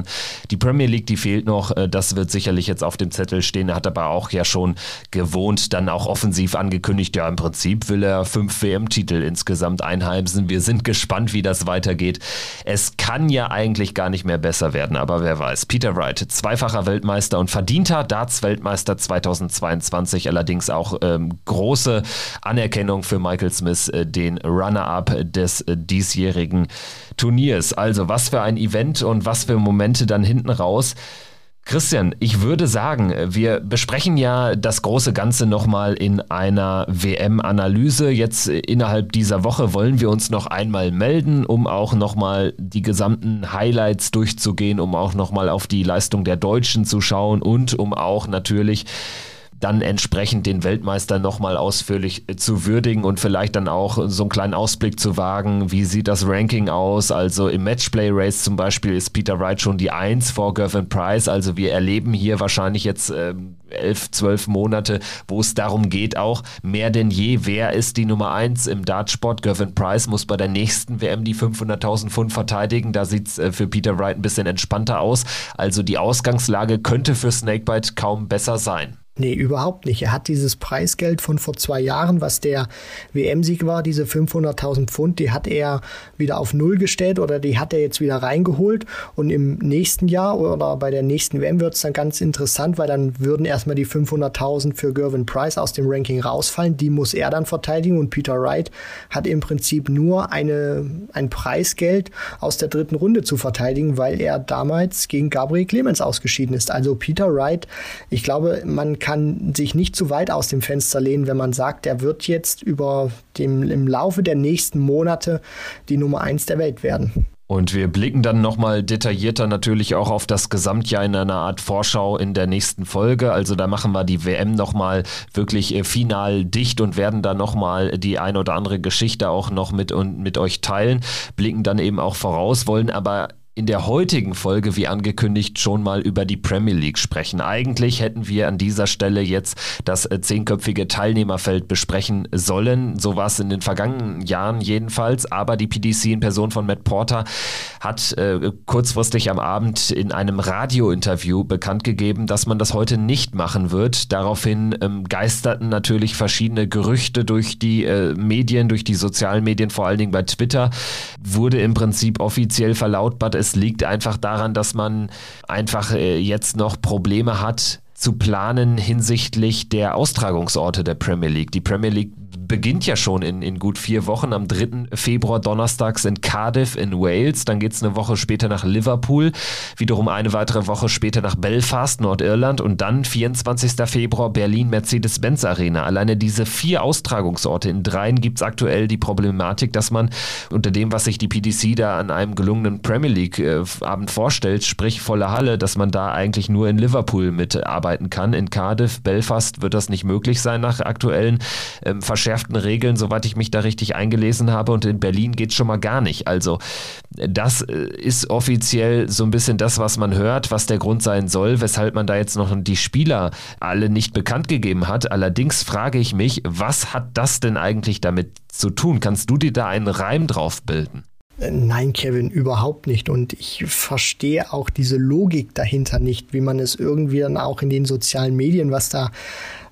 Die Premier League, die fehlt noch. Äh, das wird sicherlich jetzt auf dem Zettel stehen. Er hat aber auch ja schon gewohnt, dann auch offensiv angekündigt, ja, im Prinzip will er fünf WM-Titel insgesamt einheimsen. Wir sind gespannt, wie das weitergeht. Es kann ja eigentlich gar nicht mehr besser werden, aber wer weiß. Peter Wright, zweifacher Weltmeister und verdienter Darts-Weltmeister 2022, allerdings auch ähm, große Anerkennung für Michael Smith, äh, den Runner-up des äh, diesjährigen Turniers. Also was für ein Event und was für Momente dann hinten raus. Christian, ich würde sagen, wir besprechen ja das große Ganze nochmal in einer WM-Analyse. Jetzt innerhalb dieser Woche wollen wir uns noch einmal melden, um auch nochmal die gesamten Highlights durchzugehen, um auch nochmal auf die Leistung der Deutschen zu schauen und um auch natürlich dann entsprechend den Weltmeister nochmal ausführlich äh, zu würdigen und vielleicht dann auch so einen kleinen Ausblick zu wagen. Wie sieht das Ranking aus? Also im Matchplay-Race zum Beispiel ist Peter Wright schon die Eins vor Gervin Price. Also wir erleben hier wahrscheinlich jetzt äh, elf, zwölf Monate, wo es darum geht auch mehr denn je, wer ist die Nummer eins im Dartsport. Gervin Price muss bei der nächsten WM die 500.000 Pfund verteidigen. Da sieht es äh, für Peter Wright ein bisschen entspannter aus. Also die Ausgangslage könnte für Snakebite kaum besser sein. Nee, überhaupt nicht. Er hat dieses Preisgeld von vor zwei Jahren, was der WM-Sieg war, diese 500.000 Pfund, die hat er wieder auf Null gestellt oder die hat er jetzt wieder reingeholt. Und im nächsten Jahr oder bei der nächsten WM wird es dann ganz interessant, weil dann würden erstmal die 500.000 für Gervin Price aus dem Ranking rausfallen. Die muss er dann verteidigen und Peter Wright hat im Prinzip nur eine, ein Preisgeld aus der dritten Runde zu verteidigen, weil er damals gegen Gabriel Clemens ausgeschieden ist. Also Peter Wright, ich glaube, man kann kann sich nicht zu weit aus dem Fenster lehnen, wenn man sagt, er wird jetzt über dem, im Laufe der nächsten Monate die Nummer eins der Welt werden. Und wir blicken dann nochmal detaillierter natürlich auch auf das Gesamtjahr in einer Art Vorschau in der nächsten Folge. Also da machen wir die WM nochmal wirklich äh, final dicht und werden da nochmal die ein oder andere Geschichte auch noch mit, und mit euch teilen. Blicken dann eben auch voraus, wollen aber in der heutigen Folge, wie angekündigt, schon mal über die Premier League sprechen. Eigentlich hätten wir an dieser Stelle jetzt das äh, zehnköpfige Teilnehmerfeld besprechen sollen. So war es in den vergangenen Jahren jedenfalls. Aber die PDC in Person von Matt Porter hat äh, kurzfristig am Abend in einem Radiointerview bekannt gegeben, dass man das heute nicht machen wird. Daraufhin ähm, geisterten natürlich verschiedene Gerüchte durch die äh, Medien, durch die sozialen Medien, vor allen Dingen bei Twitter. Wurde im Prinzip offiziell verlautbart, es liegt einfach daran, dass man einfach äh, jetzt noch Probleme hat zu planen hinsichtlich der Austragungsorte der Premier League. Die Premier League beginnt ja schon in, in gut vier Wochen. Am 3. Februar donnerstags in Cardiff in Wales. Dann geht es eine Woche später nach Liverpool. Wiederum eine weitere Woche später nach Belfast, Nordirland. Und dann 24. Februar Berlin Mercedes-Benz Arena. Alleine diese vier Austragungsorte in dreien gibt es aktuell die Problematik, dass man unter dem, was sich die PDC da an einem gelungenen Premier League-Abend äh, vorstellt, sprich volle Halle, dass man da eigentlich nur in Liverpool mitarbeiten kann. In Cardiff, Belfast wird das nicht möglich sein nach aktuellen ähm, verschärften Regeln, soweit ich mich da richtig eingelesen habe. Und in Berlin geht es schon mal gar nicht. Also das äh, ist offiziell so ein bisschen das, was man hört, was der Grund sein soll, weshalb man da jetzt noch die Spieler alle nicht bekannt gegeben hat. Allerdings frage ich mich, was hat das denn eigentlich damit zu tun? Kannst du dir da einen Reim drauf bilden? Nein, Kevin, überhaupt nicht. Und ich verstehe auch diese Logik dahinter nicht, wie man es irgendwie dann auch in den sozialen Medien, was da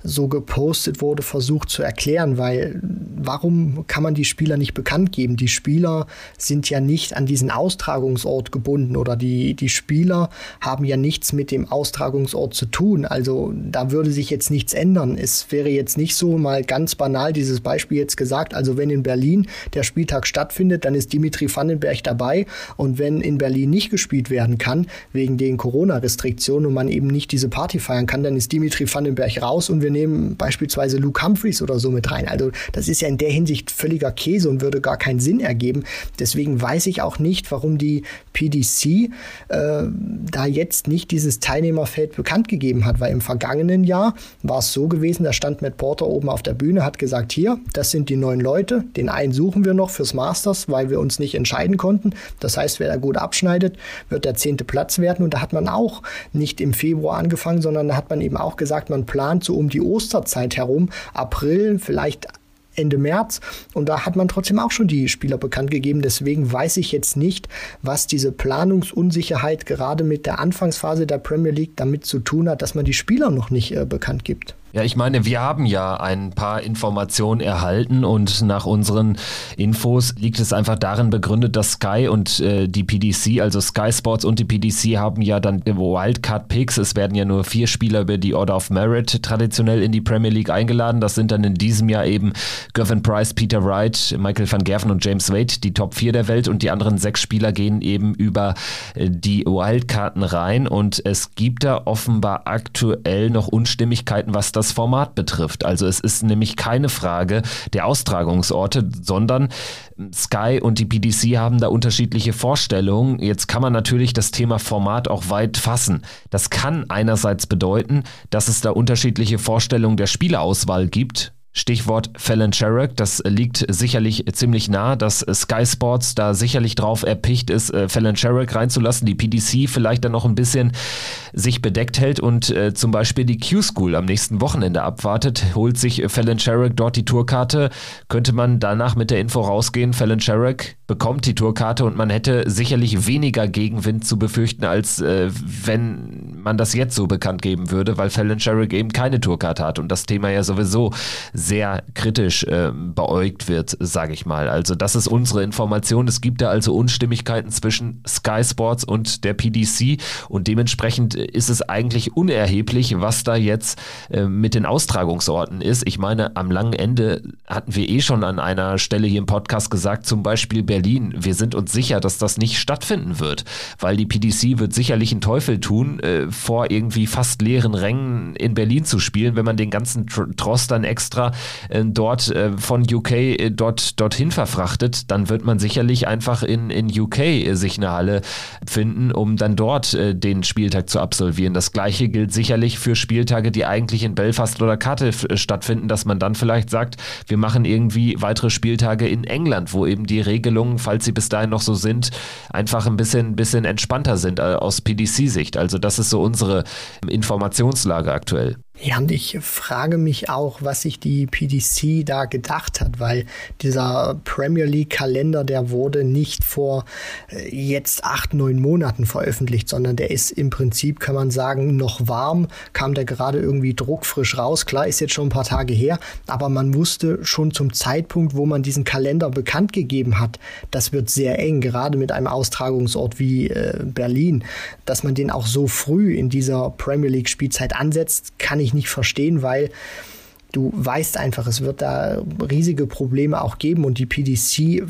so gepostet wurde, versucht zu erklären, weil warum kann man die Spieler nicht bekannt geben? Die Spieler sind ja nicht an diesen Austragungsort gebunden oder die, die Spieler haben ja nichts mit dem Austragungsort zu tun. Also da würde sich jetzt nichts ändern. Es wäre jetzt nicht so mal ganz banal dieses Beispiel jetzt gesagt. Also wenn in Berlin der Spieltag stattfindet, dann ist Dimitri Vandenberg dabei und wenn in Berlin nicht gespielt werden kann, wegen den Corona-Restriktionen und man eben nicht diese Party feiern kann, dann ist Dimitri Vandenberg raus und wir nehmen beispielsweise Luke Humphreys oder so mit rein. Also das ist ja in der Hinsicht völliger Käse und würde gar keinen Sinn ergeben. Deswegen weiß ich auch nicht, warum die PDC äh, da jetzt nicht dieses Teilnehmerfeld bekannt gegeben hat, weil im vergangenen Jahr war es so gewesen, da stand Matt Porter oben auf der Bühne, hat gesagt, hier, das sind die neun Leute, den einen suchen wir noch fürs Masters, weil wir uns nicht entscheiden konnten. Das heißt, wer da gut abschneidet, wird der zehnte Platz werden und da hat man auch nicht im Februar angefangen, sondern da hat man eben auch gesagt, man plant so um die Osterzeit herum, April, vielleicht Ende März. Und da hat man trotzdem auch schon die Spieler bekannt gegeben. Deswegen weiß ich jetzt nicht, was diese Planungsunsicherheit gerade mit der Anfangsphase der Premier League damit zu tun hat, dass man die Spieler noch nicht äh, bekannt gibt. Ja, ich meine, wir haben ja ein paar Informationen erhalten und nach unseren Infos liegt es einfach darin begründet, dass Sky und äh, die PDC, also Sky Sports und die PDC haben ja dann Wildcard Picks. Es werden ja nur vier Spieler über die Order of Merit traditionell in die Premier League eingeladen. Das sind dann in diesem Jahr eben Gavin Price, Peter Wright, Michael van Gerven und James Wade, die Top 4 der Welt und die anderen sechs Spieler gehen eben über äh, die Wildkarten rein und es gibt da offenbar aktuell noch Unstimmigkeiten, was das das Format betrifft. Also es ist nämlich keine Frage der Austragungsorte, sondern Sky und die PDC haben da unterschiedliche Vorstellungen. Jetzt kann man natürlich das Thema Format auch weit fassen. Das kann einerseits bedeuten, dass es da unterschiedliche Vorstellungen der Spieleauswahl gibt. Stichwort Fallon Sherrock, das liegt sicherlich ziemlich nah, dass Sky Sports da sicherlich drauf erpicht ist, äh, Fallon Sherrock reinzulassen, die PDC vielleicht dann noch ein bisschen sich bedeckt hält und äh, zum Beispiel die Q-School am nächsten Wochenende abwartet, holt sich Fallon Sherrock dort die Tourkarte, könnte man danach mit der Info rausgehen, Fallon Sherrock bekommt die Tourkarte und man hätte sicherlich weniger Gegenwind zu befürchten, als äh, wenn man das jetzt so bekannt geben würde, weil Fallon Sherrock eben keine Tourkarte hat und das Thema ja sowieso sehr kritisch äh, beäugt wird, sage ich mal. Also das ist unsere Information. Es gibt da also Unstimmigkeiten zwischen Sky Sports und der PDC und dementsprechend ist es eigentlich unerheblich, was da jetzt äh, mit den Austragungsorten ist. Ich meine, am langen Ende hatten wir eh schon an einer Stelle hier im Podcast gesagt, zum Beispiel Berlin. Wir sind uns sicher, dass das nicht stattfinden wird, weil die PDC wird sicherlich einen Teufel tun, äh, vor irgendwie fast leeren Rängen in Berlin zu spielen, wenn man den ganzen Trost dann extra äh, dort äh, von UK äh, dort, dorthin verfrachtet, dann wird man sicherlich einfach in, in UK sich eine Halle finden, um dann dort den Spieltag zu absolvieren. Das gleiche gilt sicherlich für Spieltage, die eigentlich in Belfast oder Cardiff stattfinden, dass man dann vielleicht sagt, wir machen irgendwie weitere Spieltage in England, wo eben die Regelungen, falls sie bis dahin noch so sind, einfach ein bisschen, bisschen entspannter sind aus PDC-Sicht. Also das ist so unsere Informationslage aktuell. Ja, und ich frage mich auch, was sich die PDC da gedacht hat, weil dieser Premier League Kalender, der wurde nicht vor äh, jetzt acht, neun Monaten veröffentlicht, sondern der ist im Prinzip, kann man sagen, noch warm, kam der gerade irgendwie druckfrisch raus. Klar, ist jetzt schon ein paar Tage her, aber man wusste schon zum Zeitpunkt, wo man diesen Kalender bekannt gegeben hat, das wird sehr eng, gerade mit einem Austragungsort wie äh, Berlin, dass man den auch so früh in dieser Premier League Spielzeit ansetzt, kann ich ich nicht verstehen, weil du weißt einfach, es wird da riesige Probleme auch geben und die PDC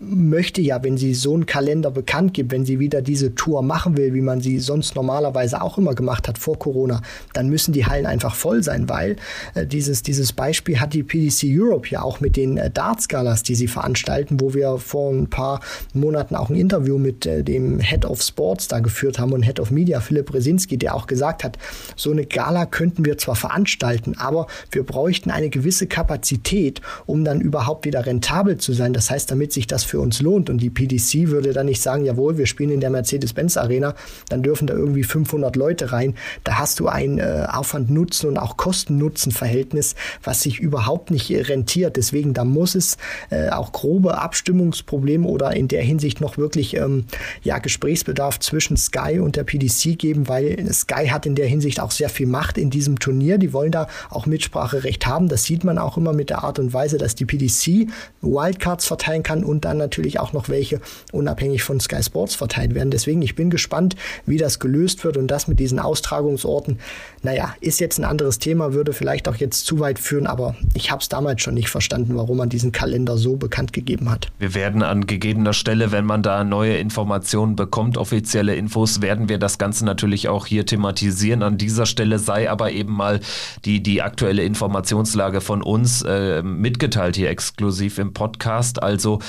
möchte ja, wenn sie so einen Kalender bekannt gibt, wenn sie wieder diese Tour machen will, wie man sie sonst normalerweise auch immer gemacht hat vor Corona, dann müssen die Hallen einfach voll sein, weil äh, dieses, dieses Beispiel hat die PDC Europe ja auch mit den äh, Darts Galas, die sie veranstalten, wo wir vor ein paar Monaten auch ein Interview mit äh, dem Head of Sports da geführt haben und Head of Media, Philipp Resinski, der auch gesagt hat, so eine Gala könnten wir zwar veranstalten, aber wir wir bräuchten eine gewisse Kapazität, um dann überhaupt wieder rentabel zu sein. Das heißt, damit sich das für uns lohnt und die PDC würde dann nicht sagen, jawohl, wir spielen in der Mercedes-Benz Arena, dann dürfen da irgendwie 500 Leute rein. Da hast du ein äh, Aufwand-Nutzen und auch Kosten-Nutzen-Verhältnis, was sich überhaupt nicht rentiert. Deswegen, da muss es äh, auch grobe Abstimmungsprobleme oder in der Hinsicht noch wirklich ähm, ja, Gesprächsbedarf zwischen Sky und der PDC geben, weil Sky hat in der Hinsicht auch sehr viel Macht in diesem Turnier. Die wollen da auch Mitsprache Mitspracherecht haben. Das sieht man auch immer mit der Art und Weise, dass die PDC Wildcards verteilen kann und dann natürlich auch noch welche unabhängig von Sky Sports verteilt werden. Deswegen, ich bin gespannt, wie das gelöst wird und das mit diesen Austragungsorten, naja, ist jetzt ein anderes Thema, würde vielleicht auch jetzt zu weit führen, aber ich habe es damals schon nicht verstanden, warum man diesen Kalender so bekannt gegeben hat. Wir werden an gegebener Stelle, wenn man da neue Informationen bekommt, offizielle Infos, werden wir das Ganze natürlich auch hier thematisieren. An dieser Stelle sei aber eben mal die, die aktuelle Information Informationslage von uns äh, mitgeteilt hier exklusiv im Podcast. Also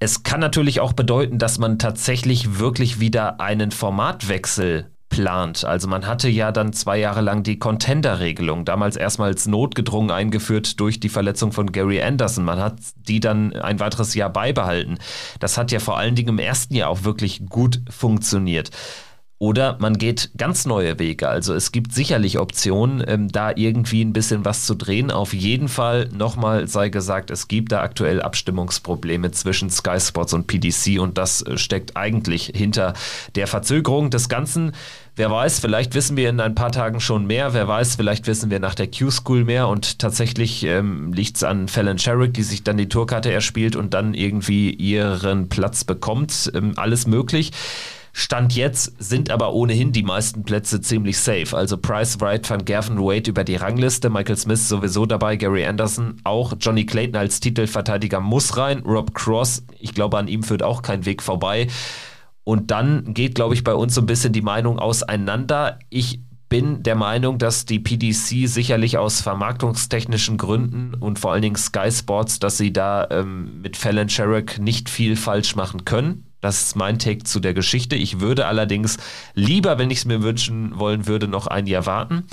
es kann natürlich auch bedeuten, dass man tatsächlich wirklich wieder einen Formatwechsel plant. Also man hatte ja dann zwei Jahre lang die Contender-Regelung, damals erstmals notgedrungen eingeführt durch die Verletzung von Gary Anderson. Man hat die dann ein weiteres Jahr beibehalten. Das hat ja vor allen Dingen im ersten Jahr auch wirklich gut funktioniert. Oder man geht ganz neue Wege. Also es gibt sicherlich Optionen, ähm, da irgendwie ein bisschen was zu drehen. Auf jeden Fall, nochmal sei gesagt, es gibt da aktuell Abstimmungsprobleme zwischen Sky Sports und PDC und das äh, steckt eigentlich hinter der Verzögerung des Ganzen. Wer weiß, vielleicht wissen wir in ein paar Tagen schon mehr. Wer weiß, vielleicht wissen wir nach der Q-School mehr und tatsächlich ähm, liegt es an Fallon Sherrick, die sich dann die Tourkarte erspielt und dann irgendwie ihren Platz bekommt. Ähm, alles möglich. Stand jetzt sind aber ohnehin die meisten Plätze ziemlich safe. Also Price, Wright, Van Gerven, Wade über die Rangliste, Michael Smith sowieso dabei, Gary Anderson auch, Johnny Clayton als Titelverteidiger muss rein, Rob Cross, ich glaube an ihm führt auch kein Weg vorbei. Und dann geht, glaube ich, bei uns so ein bisschen die Meinung auseinander. Ich bin der Meinung, dass die PDC sicherlich aus vermarktungstechnischen Gründen und vor allen Dingen Sky Sports, dass sie da ähm, mit Fallon Sherrick nicht viel falsch machen können. Das ist mein Take zu der Geschichte. Ich würde allerdings lieber, wenn ich es mir wünschen wollen würde, noch ein Jahr warten.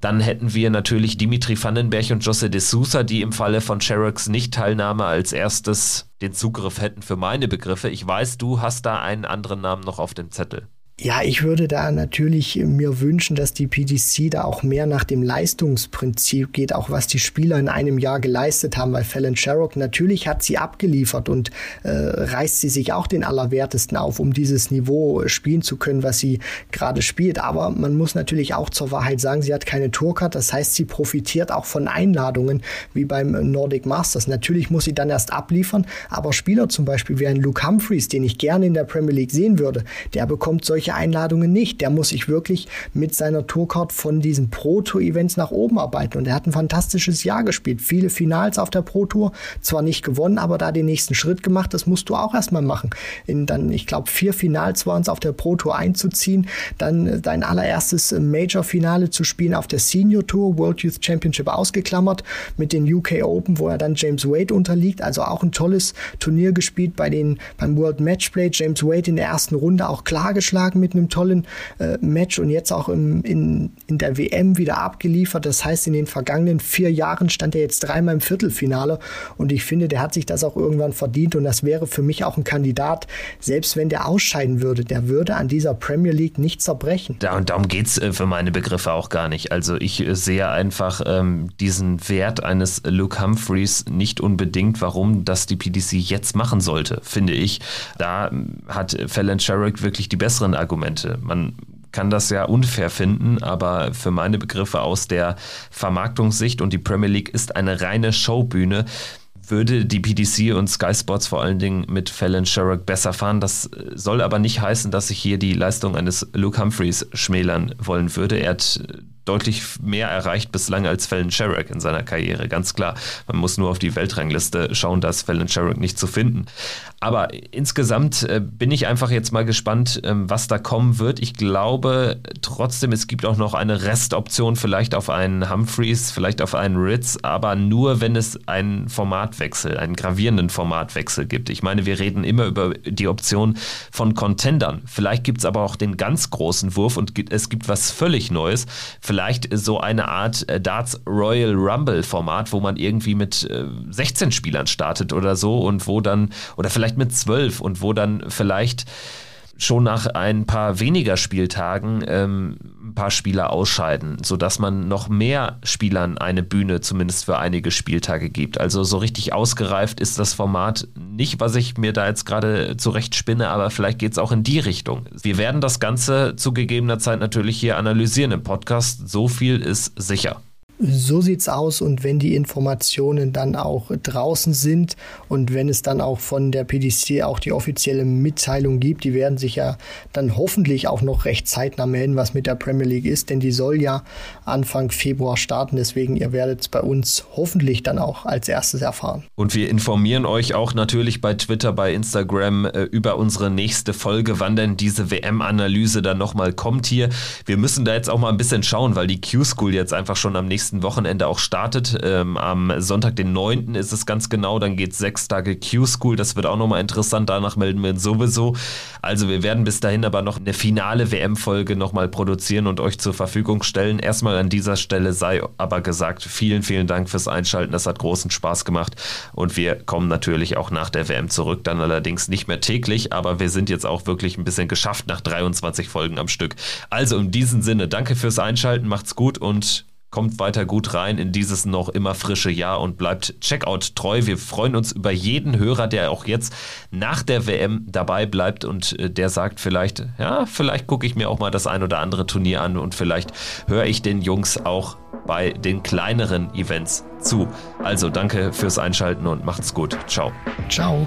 Dann hätten wir natürlich Dimitri Vandenberg und Jose de Sousa, die im Falle von Sherrocks Nicht-Teilnahme als erstes den Zugriff hätten für meine Begriffe. Ich weiß, du hast da einen anderen Namen noch auf dem Zettel. Ja, ich würde da natürlich mir wünschen, dass die PDC da auch mehr nach dem Leistungsprinzip geht, auch was die Spieler in einem Jahr geleistet haben, weil Fallon Sherrock natürlich hat sie abgeliefert und äh, reißt sie sich auch den Allerwertesten auf, um dieses Niveau spielen zu können, was sie gerade spielt. Aber man muss natürlich auch zur Wahrheit sagen, sie hat keine Tourcard, das heißt, sie profitiert auch von Einladungen wie beim Nordic Masters. Natürlich muss sie dann erst abliefern, aber Spieler zum Beispiel wie ein Luke Humphreys, den ich gerne in der Premier League sehen würde, der bekommt solche solche Einladungen nicht. Der muss sich wirklich mit seiner Tourcard von diesen Pro-Tour-Events nach oben arbeiten. Und er hat ein fantastisches Jahr gespielt. Viele Finals auf der Pro-Tour, zwar nicht gewonnen, aber da den nächsten Schritt gemacht. Das musst du auch erstmal machen. In dann, ich glaube, vier Finals waren es auf der Pro-Tour einzuziehen, dann äh, dein allererstes äh, Major-Finale zu spielen auf der Senior Tour, World Youth Championship ausgeklammert, mit den UK Open, wo er dann James Wade unterliegt. Also auch ein tolles Turnier gespielt bei den, beim World Matchplay. James Wade in der ersten Runde auch klar geschlagen mit einem tollen äh, Match und jetzt auch im, in, in der WM wieder abgeliefert. Das heißt, in den vergangenen vier Jahren stand er jetzt dreimal im Viertelfinale und ich finde, der hat sich das auch irgendwann verdient und das wäre für mich auch ein Kandidat, selbst wenn der ausscheiden würde, der würde an dieser Premier League nicht zerbrechen. Da, und darum geht es äh, für meine Begriffe auch gar nicht. Also ich äh, sehe einfach ähm, diesen Wert eines Luke Humphreys nicht unbedingt, warum das die PDC jetzt machen sollte, finde ich. Da ähm, hat Fallon Sherrick wirklich die besseren Argumente. Man kann das ja unfair finden, aber für meine Begriffe aus der Vermarktungssicht und die Premier League ist eine reine Showbühne würde die PDC und Sky Sports vor allen Dingen mit Fallon Sherrock besser fahren. Das soll aber nicht heißen, dass ich hier die Leistung eines Luke Humphreys schmälern wollen würde. Er hat deutlich mehr erreicht bislang als Fallon Sherrock in seiner Karriere, ganz klar. Man muss nur auf die Weltrangliste schauen, da ist Fallon Sherrock nicht zu finden. Aber insgesamt äh, bin ich einfach jetzt mal gespannt, ähm, was da kommen wird. Ich glaube trotzdem, es gibt auch noch eine Restoption, vielleicht auf einen Humphreys, vielleicht auf einen Ritz, aber nur, wenn es einen Formatwechsel, einen gravierenden Formatwechsel gibt. Ich meine, wir reden immer über die Option von Contendern. Vielleicht gibt es aber auch den ganz großen Wurf und es gibt was völlig Neues. Vielleicht so eine Art äh, Darts Royal Rumble Format, wo man irgendwie mit 16 äh, Spielern startet oder so und wo dann, oder vielleicht vielleicht mit zwölf und wo dann vielleicht schon nach ein paar weniger Spieltagen ähm, ein paar Spieler ausscheiden, sodass man noch mehr Spielern eine Bühne zumindest für einige Spieltage gibt. Also so richtig ausgereift ist das Format nicht, was ich mir da jetzt gerade zurecht spinne, aber vielleicht geht es auch in die Richtung. Wir werden das Ganze zu gegebener Zeit natürlich hier analysieren im Podcast. So viel ist sicher. So sieht's aus und wenn die Informationen dann auch draußen sind und wenn es dann auch von der PDC auch die offizielle Mitteilung gibt, die werden sich ja dann hoffentlich auch noch recht zeitnah melden, was mit der Premier League ist, denn die soll ja Anfang Februar starten, deswegen ihr werdet es bei uns hoffentlich dann auch als erstes erfahren. Und wir informieren euch auch natürlich bei Twitter, bei Instagram äh, über unsere nächste Folge, wann denn diese WM-Analyse dann nochmal kommt hier. Wir müssen da jetzt auch mal ein bisschen schauen, weil die Q-School jetzt einfach schon am nächsten nächsten Wochenende auch startet. Ähm, am Sonntag, den 9. ist es ganz genau. Dann geht sechs Tage Q-School. Das wird auch nochmal interessant. Danach melden wir uns sowieso. Also wir werden bis dahin aber noch eine finale WM-Folge nochmal produzieren und euch zur Verfügung stellen. Erstmal an dieser Stelle sei aber gesagt, vielen, vielen Dank fürs Einschalten. Das hat großen Spaß gemacht. Und wir kommen natürlich auch nach der WM zurück. Dann allerdings nicht mehr täglich, aber wir sind jetzt auch wirklich ein bisschen geschafft nach 23 Folgen am Stück. Also in diesem Sinne, danke fürs Einschalten. Macht's gut und kommt weiter gut rein in dieses noch immer frische Jahr und bleibt Checkout treu. Wir freuen uns über jeden Hörer, der auch jetzt nach der WM dabei bleibt und äh, der sagt vielleicht, ja, vielleicht gucke ich mir auch mal das ein oder andere Turnier an und vielleicht höre ich den Jungs auch bei den kleineren Events zu. Also danke fürs Einschalten und macht's gut. Ciao. Ciao.